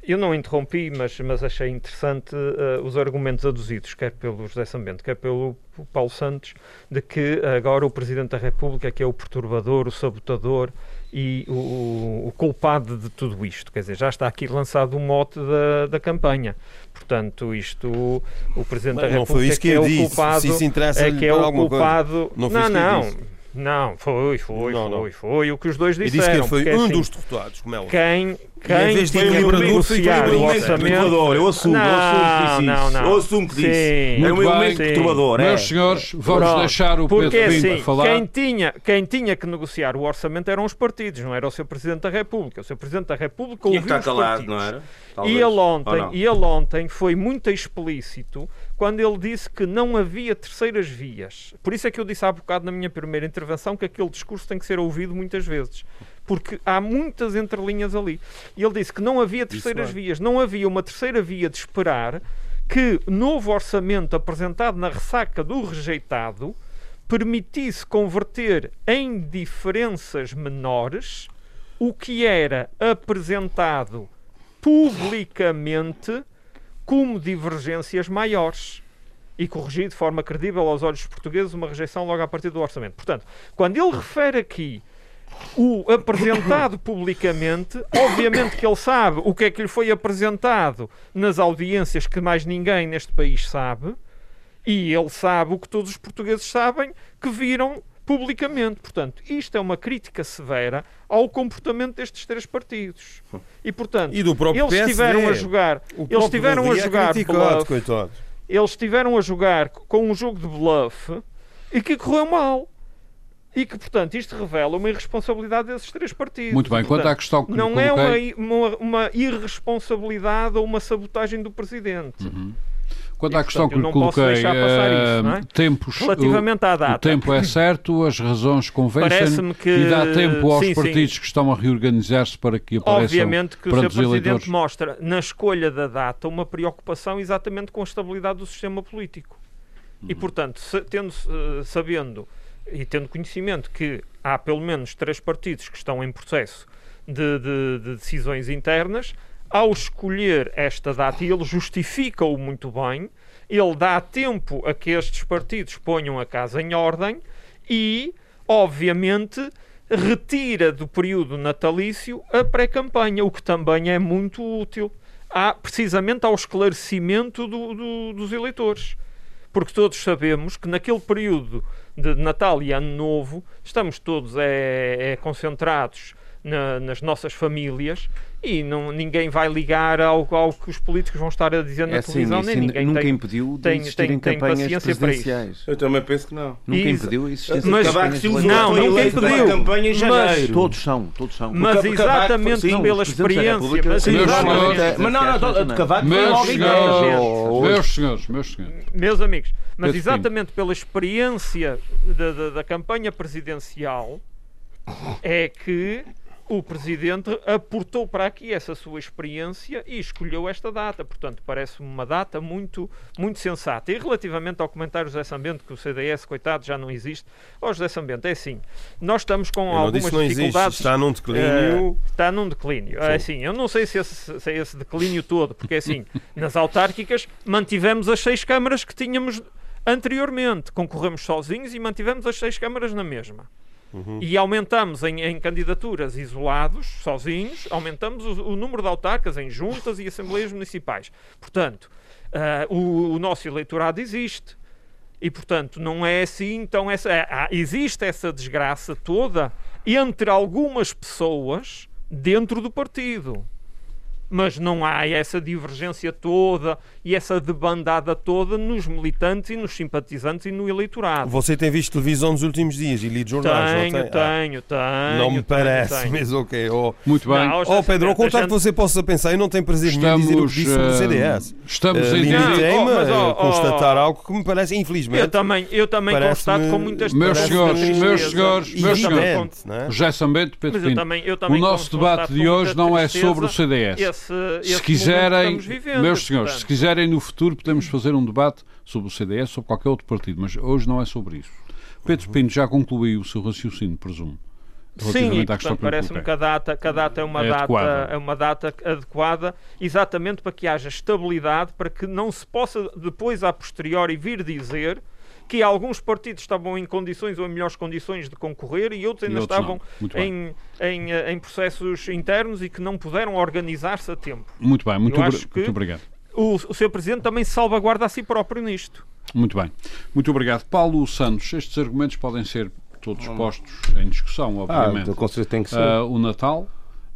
eu não interrompi, mas, mas achei interessante uh, os argumentos aduzidos, quer pelo José Sambento, quer pelo Paulo Santos, de que agora o Presidente da República é que é o perturbador, o sabotador e o, o, culpado de tudo isto. Quer dizer, já está aqui lançado o mote da, da campanha. Portanto, isto, o Presidente Bem, da República é que, que é o culpado. Se interessa é que é o culpado. Não, não. não. Não, foi, foi, não, foi, não. foi o que os dois disseram. E disse que foi um assim, dos derrotados, como é Quem, quem tinha que negociar o orçamento... Eu assumo, não, eu assumo não, não. Eu assumo que disse. Sim, é um elemento perturbador. Meus é. senhores, vamos Pronto. deixar o Pedro Porque, Pinto assim, falar. Quem tinha, quem tinha que negociar o orçamento eram os partidos, não era o seu Presidente da República. O seu Presidente da República ouviu os calado, partidos. Não era? E ele, ontem, e ele ontem foi muito explícito quando ele disse que não havia terceiras vias. Por isso é que eu disse há bocado na minha primeira intervenção que aquele discurso tem que ser ouvido muitas vezes. Porque há muitas entrelinhas ali. E ele disse que não havia terceiras é. vias. Não havia uma terceira via de esperar que novo orçamento apresentado na ressaca do rejeitado permitisse converter em diferenças menores o que era apresentado publicamente como divergências maiores e corrigir de forma credível aos olhos portugueses uma rejeição logo a partir do orçamento. Portanto, quando ele refere aqui o apresentado publicamente, obviamente que ele sabe o que é que lhe foi apresentado nas audiências que mais ninguém neste país sabe, e ele sabe o que todos os portugueses sabem, que viram publicamente. Portanto, isto é uma crítica severa ao comportamento destes três partidos. E, portanto, E do próprio eles estiveram a jogar, O eles próprio estiveram a é jogar bluff, coitado. eles estiveram a jogar com um jogo de bluff e que correu mal. E que, portanto, isto revela uma irresponsabilidade desses três partidos. Muito bem, quanto Portanto, à questão que não é coloquei, uma, uma, uma irresponsabilidade ou uma sabotagem do Presidente. Quanto e, à questão portanto, que lhe coloquei, deixar passar eh, isso, não é? tempos, Relativamente à data. o tempo é certo, as razões convencem que- e dá tempo aos sim, sim. partidos que estão a reorganizar-se para que apareçam Obviamente que o Sr. Presidente eleitores. mostra na escolha da data uma preocupação exatamente com a estabilidade do sistema político. Uhum. E, portanto, se- tendo, eh, sabendo e tendo conhecimento que há pelo menos três partidos que estão em processo de, de- de decisões internas, ao escolher esta data, e ele justifica-o muito bem, ele dá tempo a que estes partidos ponham a casa em ordem e, obviamente, retira do período natalício a pré-campanha, o que também é muito útil, há, precisamente ao esclarecimento do- do- dos eleitores. Porque todos sabemos que naquele período de Natal e Ano Novo estamos todos é, é, concentrados na- nas nossas famílias e não, ninguém vai ligar ao, ao que os políticos vão estar a dizer na É assim, televisão, nem ninguém nunca tem. impediu de tem- existirem tem- tem paciência para isso. Eu também penso que não. Nunca Isso- impediu a existência Mas- de campanhas Não, nunca impediu. campanha em Mas- janeiro. Todos são, todos são. Mas Cavaco- exatamente sim, pela da experiência, República mas sim, senhores, Mas não, não, de Cavaco foi Meus logo senhores, meus senhores, meus senhores. meus amigos, mas exatamente pela experiência da, da- da campanha presidencial é que o Presidente aportou para aqui essa sua experiência e escolheu esta data. Portanto, parece-me uma data muito, muito sensata. E relativamente ao comentário do José Sambento, que o CDS, coitado, já não existe. Ó José Sambento, é assim, nós estamos com algumas disse não existe, dificuldades... está num declínio. Eh, está num declínio. É assim, eu não sei se, esse, se é esse declínio todo, porque é assim, nas autárquicas mantivemos as seis câmaras que tínhamos anteriormente. Concorremos sozinhos e mantivemos as seis câmaras na mesma. E aumentamos em, em candidaturas isolados, sozinhos, aumentamos o, o número de autarcas em juntas e assembleias municipais. Portanto, ah, o, o nosso eleitorado existe. E, portanto, não é assim. Então, essa, é- existe essa desgraça toda entre algumas pessoas dentro do partido. Mas não há essa divergência toda e essa debandada toda nos militantes e nos simpatizantes e no eleitorado. Você tem visto televisão nos últimos dias e lido jornais, Tenho, não tem? Ah, tenho, tenho. não me tenho, parece, tenho. mas ok. Oh, Muito bem. Não, oh Pedro, ao contrário que você possa pensar, eu não tenho prazer nenhum em dizer o Estamos, que disse sobre o eh, CDS. estamos Uh, em direito. Não, mas, a ó, constatar algo que me parece, Eu infelizmente, também, eu também constato com muitas Meus senhores, meus senhores, meus eu também senhores. é? José Sambento, Pedro Mas eu Pinto. também, eu O nosso debate de hoje não é sobre o CDS. Esse, esse se quiserem, estamos meus senhores, se portanto. Quiserem no futuro podemos fazer um debate sobre o CDS, sobre qualquer outro partido, mas hoje não é sobre isso. Pedro Uhum. Pinto já concluiu o seu raciocínio, presumo. Sim, e, portanto, parece-me que a data, que a data é uma É data adequada. é uma data adequada, exatamente para que haja estabilidade, para que não se possa depois a posteriori vir dizer que alguns partidos estavam em condições ou em melhores condições de concorrer e outros E ainda outros não. estavam em, em, eh, em processos internos e que não puderam organizar-se a tempo. Muito bem, muito, obri- muito obrigado. O, o seu presidente também se salvaguarda a si próprio nisto. Muito bem. Muito obrigado. Paulo Santos, estes argumentos podem ser todos postos em discussão, Ah, obviamente. então, com certeza tem que ser. Ah, o Natal,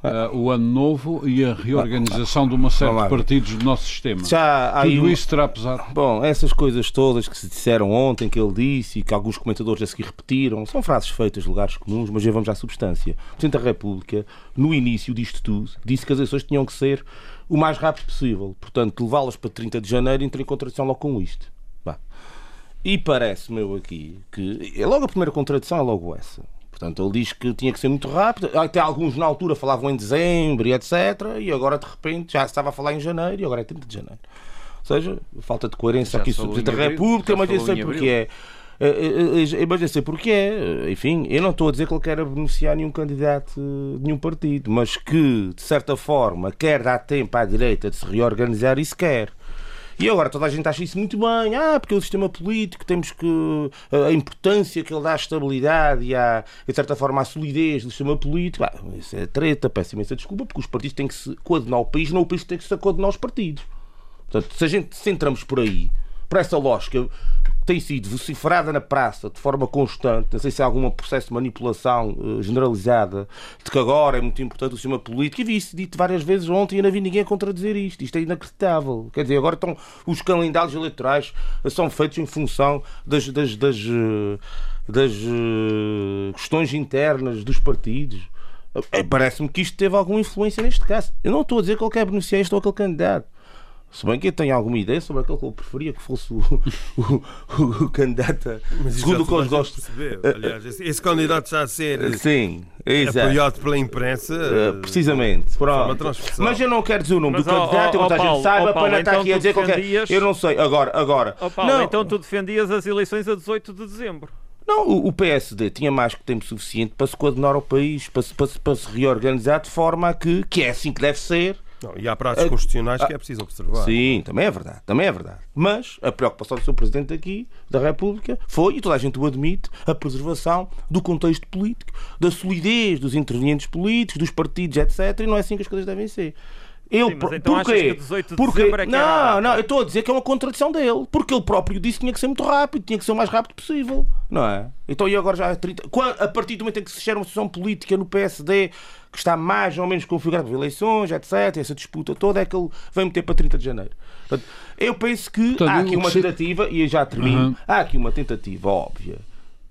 ah, o Ano Novo e a reorganização de uma série de partidos do nosso sistema. Já Tudo um- isso terá pesado. Bom, essas coisas todas que se disseram ontem, que ele disse e que alguns comentadores a seguir repetiram, são frases feitas, lugares comuns, mas já vamos à substância. O Presidente da República, no início disto tudo, disse que as eleições tinham que ser o mais rápido possível. Portanto, levá-las para 30 de janeiro entra em contradição logo com isto. E parece-me eu aqui que é logo a primeira contradição é logo essa. Portanto, ele diz que tinha que ser muito rápido. Até alguns na altura falavam em dezembro e etc. E agora de repente já estava a falar em janeiro e agora é 30 de janeiro. Ou seja, falta de coerência Já aqui sobre abril, República, mas eu sei porque é. Eh, eh, eh, sei porque é. Enfim, eu não estou a dizer que ele quer beneficiar nenhum candidato de nenhum partido, mas que, de certa forma, quer dar tempo à direita de se reorganizar, isso quer. E agora toda a gente acha isso muito bem. Ah, porque o sistema político temos que. a importância que ele dá à estabilidade e, à, de certa forma, à solidez do sistema político. Ah, isso é treta, peço imensa desculpa, porque os partidos têm que se coordenar o país, não o país tem que se coordenar os partidos. Portanto, se a gente se entramos por aí, por essa lógica, tem sido vociferada na praça de forma constante, não sei se há algum processo de manipulação uh, generalizada, de que agora é muito importante o sistema político, e vi-se dito várias vezes ontem e não vi ninguém a contradizer isto. Isto é inacreditável. Quer dizer, agora estão os calendários eleitorais são feitos em função das, das, das, uh, das questões internas dos partidos. Parece-me que isto teve alguma influência neste caso. Eu não estou a dizer que ele quer beneficiar este ou aquele candidato. Se bem que eu tenho alguma ideia sobre aquele que eu preferia que fosse o, o, o, o candidato, Mas segundo o que gostam. Perceber. Aliás, esse, esse candidato já a ser Sim, exato. apoiado pela imprensa. Uh, precisamente. Pronto. Mas eu não quero dizer o nome Mas, do candidato, ó, eu a Paulo, gente saiba ó, Paulo, para não estar então aqui a dizer qualquer. Eu não sei. Agora, agora. Oh, Paulo, não, então tu defendias as eleições a 18 de dezembro. não, o- o PSD tinha mais que tempo suficiente para se coordenar ao país, para se, para se- para se reorganizar de forma a que, que é assim que deve ser, Não, e há prazos Ah, constitucionais que é preciso observar. Sim, também é verdade, também é verdade. Mas a preocupação do Sr. Presidente aqui, da República, foi, e toda a gente o admite, a preservação do contexto político, da solidez dos intervenientes políticos, dos partidos, etc. E não é assim que as coisas devem ser. Eu, Sim, mas então achas porquê? que 18 de Porque- dezembro é que não, era não, eu estou a dizer que é uma contradição dele, porque ele próprio disse que tinha que ser muito rápido, tinha que ser o mais rápido possível, não é? Então e agora já é 30. Qua- A partir do momento em que se gera uma situação política no PSD que está mais ou menos configurada para eleições, etc., essa disputa toda, é que ele vai meter para 30 de janeiro. Portanto, eu penso que Portanto, há aqui uma tentativa, e eu já termino, Uhum. há aqui uma tentativa óbvia.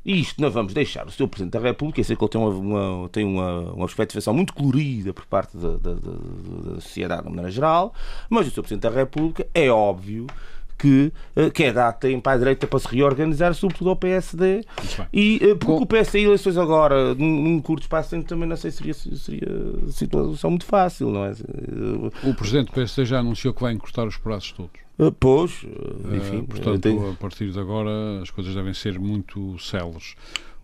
E isto não vamos deixar o Sr. Presidente da República, eu sei que ele tem uma, uma- tem uma, uma perspectivação muito colorida por parte da, da- da- da sociedade de maneira geral, mas o Sr. Presidente da República é óbvio que eh, quer dar tempo à direita para se reorganizar, sobretudo ao PSD. E eh, porque Com- o PSD eleições agora, num, num curto espaço de tempo, também não sei se seria, seria situação muito fácil, não é? Eh, O Presidente do PSD já anunciou que vai encurtar os prazos todos. Pois, enfim, Eh, portanto, tem- a partir de agora as coisas devem ser muito céleres.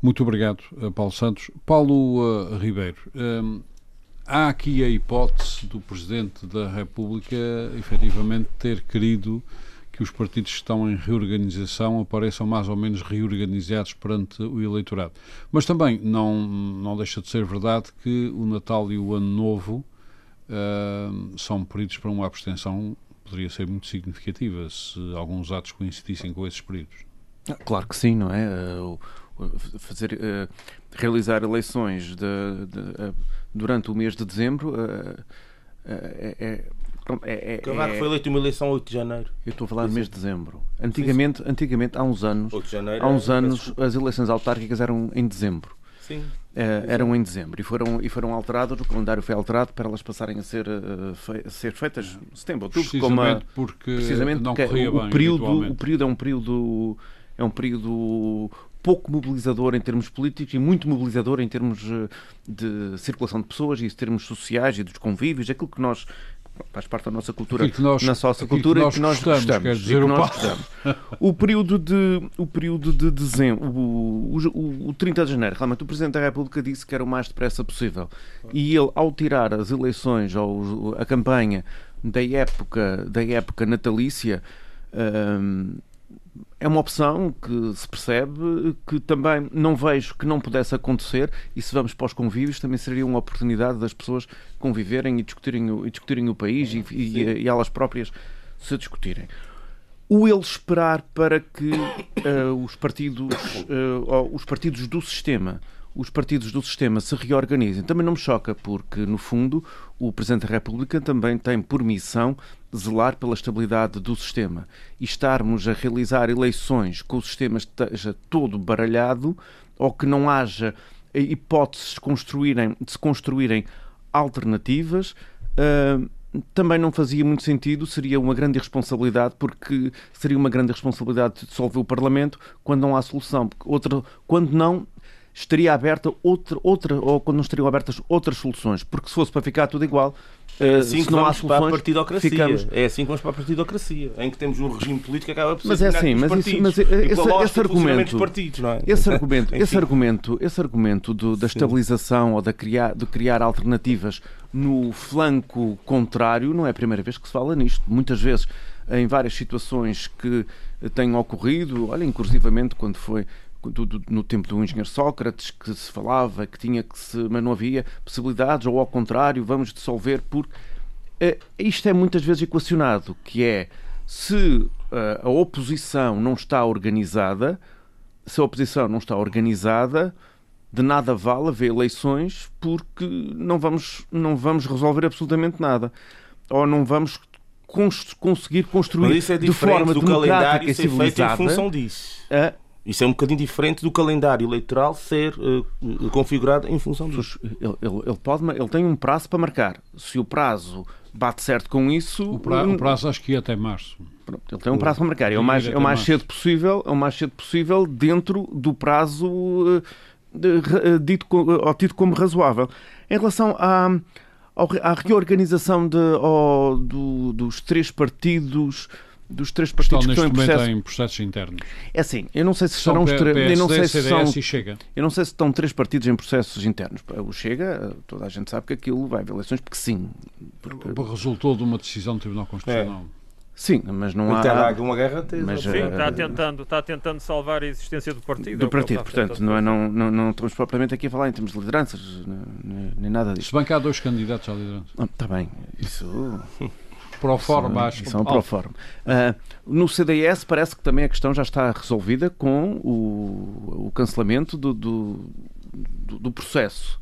Muito obrigado, Paulo Santos. Paulo eh, Ribeiro, eh, há aqui a hipótese do Presidente da República efetivamente ter querido que os partidos que estão em reorganização apareçam mais ou menos reorganizados perante o eleitorado. Mas também não, não deixa de ser verdade que o Natal e o Ano Novo eh, são períodos para uma abstenção poderia ser muito significativa se alguns atos coincidissem com esses períodos. Ah, Claro que sim, não é? O- fazer, realizar eleições de- de, durante o mês de dezembro eh, é, é, é- é- Cavaco é- foi eleito uma eleição 8 de janeiro. Eu estou a falar do mês de dezembro. Antigamente, antigamente há uns anos, 8 de janeiro. há uns é- anos as eleições autárquicas eram em dezembro. Sim. Eh, eram em dezembro e foram, e foram alteradas, o calendário foi alterado para elas passarem a ser, eh, fe- a ser feitas em setembro, outubro, como a, Precisamente porque precisamente não porque corria o, bem período, o período é um período é um período pouco mobilizador em termos políticos e muito mobilizador em termos eh, de circulação de pessoas e em termos sociais e dos convívios, aquilo que nós faz parte da nossa cultura, que nós- na nossa que cultura nós e que nós gostamos, quer dizer que o nós gostamos. O período de o período de dezembro, o, o, o 30 de janeiro, realmente o Presidente da República disse que era o mais depressa possível. E ele, ao tirar as eleições ou a campanha da época da época natalícia, hum, é uma opção que se percebe que também não vejo que não pudesse acontecer e se vamos para os convívios também seria uma oportunidade das pessoas conviverem e discutirem o, e discutirem o país e, e, e elas próprias se discutirem. O ele esperar para que eh, os partidos ou os partidos do sistema os partidos do sistema se reorganizem também não me choca porque no fundo o Presidente da República também tem por missão zelar pela estabilidade do sistema e estarmos a realizar eleições com o sistema esteja todo baralhado ou que não haja hipóteses de, construírem, de se construírem alternativas ah, também não fazia muito sentido, seria uma grande irresponsabilidade, porque seria uma grande responsabilidade dissolver o Parlamento quando não há solução. Outra, quando não, estaria aberta outra, outra, ou quando não estariam abertas outras soluções. Porque se fosse para ficar tudo igual, É ah, assim se que não há vamos para a soluções, partidocracia. ficamos, É assim que vamos para a partidocracia, em que temos um regime político que acaba por ser Mas é assim, mas isso- partidos. mas esse- esse- argumento- dos partidos, é? Esse argumento, esse argumento, esse argumento do- da estabilização ou da criar, de criar alternativas no flanco contrário não é a primeira vez que se fala nisto. Muitas vezes, em várias situações que têm ocorrido, olha, inclusivamente quando foi do- do- no tempo do engenheiro Sócrates, que se falava que tinha que se, mas não havia possibilidades, ou ao contrário, vamos dissolver por. Eh, isto é muitas vezes equacionado, que é se a oposição não está organizada, se a oposição não está organizada, de nada vale haver eleições porque não vamos, não vamos resolver absolutamente nada. Ou não vamos cons conseguir construir Mas isso é de forma do democrática calendário e feito em civilizada. função disso. a- Isso é um bocadinho diferente do calendário eleitoral ser eh, configurado em função disso. Ele, ele- ele pode, ele tem um prazo para marcar. Se o prazo bate certo com isso, O, pra- hum, o prazo acho que ia até março. Pronto, ele tem um prazo para marcar. É o mais, é o mais cedo possível, é o mais cedo possível dentro do prazo eh, dito, ou tido como razoável. Em relação à, à reorganização de, ao- do- dos três partidos, dos três Estão partidos que neste estão em momento processo. em processos internos. É assim, eu não sei se São serão os três, eu não sei se são CDS e Chega. eu não sei se estão três partidos em processos internos. O Chega, toda a gente sabe que aquilo vai haver eleições, porque sim. Porque- Resultou de uma decisão do Tribunal Constitucional. sim, mas não lá há. uma guerra Mas, Sim, eh, está tentando, está tentando salvar a existência do partido. é do que partido, portanto, não, é, não, não, não estamos propriamente aqui a falar em termos de lideranças, nem, nem nada disso. Se bem que há dois candidatos à liderança. Está bem, isso. Pro forma, acho Isso é um pro forma. Ah, no CDS parece que também a questão já está resolvida com o, o cancelamento do, do, do- processo.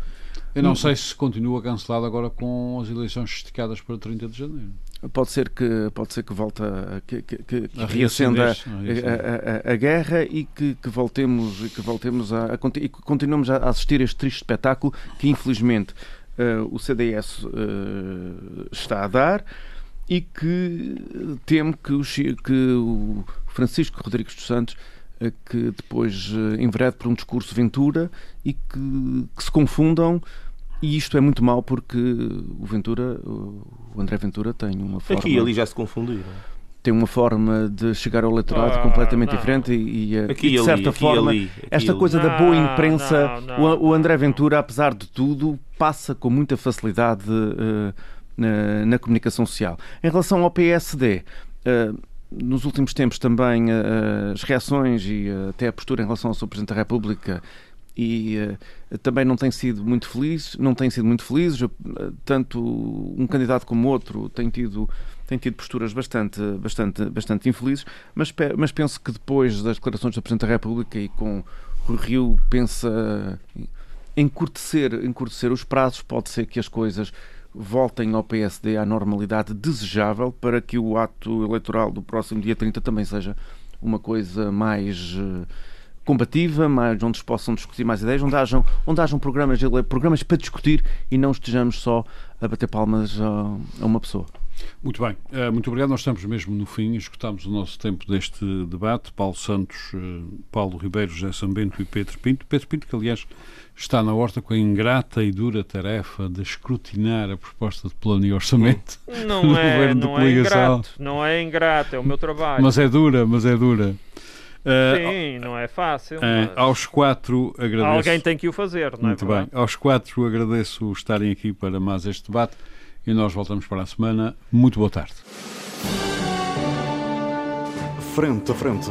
Eu não sei se continua cancelado agora com as eleições esticadas para 30 de janeiro. Pode ser que, pode ser que volte a, que, que, que, que A reacenda reacender-se, a reacender. a, a- guerra e que, que voltemos, e que voltemos a, a e a assistir a este triste espetáculo que infelizmente eh, o CDS eh, está a dar e que temo que o, que o Francisco Rodrigues dos Santos eh, que depois eh, enverede por um discurso Ventura e que, que se confundam e isto é muito mau porque o Ventura, o André Ventura tem uma forma Aqui e ali já se confundiram. tem uma forma de chegar ao eleitorado Ah, completamente não. diferente e, e, eh, Aqui e, de ali, certa aqui e forma ali, aqui esta ali. coisa da boa imprensa não, não, o, o André. Ventura apesar de tudo passa com muita facilidade eh, na, comunicação social em relação ao PSD eh, nos últimos tempos também eh, as reações e eh, até a postura em relação ao Sr. Presidente da República e eh, também não tem sido muito feliz, não tem sido muito felizes, eh, tanto um candidato como outro tem tido tem tido posturas bastante bastante bastante infelizes, mas mas penso que depois das declarações do Presidente da República e com o Rio pensa encurtecer, encurtecer os prazos, pode ser que as coisas voltem ao PSD à normalidade desejável para que o ato eleitoral do próximo dia 30 também seja uma coisa mais eh, combativa, mais, onde se possam discutir mais ideias, onde hajam, onde hajam programas, programas para discutir e não estejamos só a bater palmas a, a uma pessoa. Muito bem, Eh, muito obrigado. Nós estamos mesmo no fim, escutamos o nosso tempo deste debate. Paulo Santos, eh, Paulo Ribeiro, José Sambento e Pedro Pinto. Pedro Pinto, que aliás está na horta com a ingrata e dura tarefa de escrutinar a proposta de plano e orçamento. Não no é, governo de não é coligação. ingrato, não é ingrato, é o meu trabalho. Mas é dura, mas é dura. Eh, Sim, não é fácil. eh, mas aos quatro agradeço. Alguém tem que o fazer, não é Muito verdade? bem. Aos quatro agradeço estarem aqui para mais este debate e nós voltamos para a semana. Muito boa tarde. Frente a frente.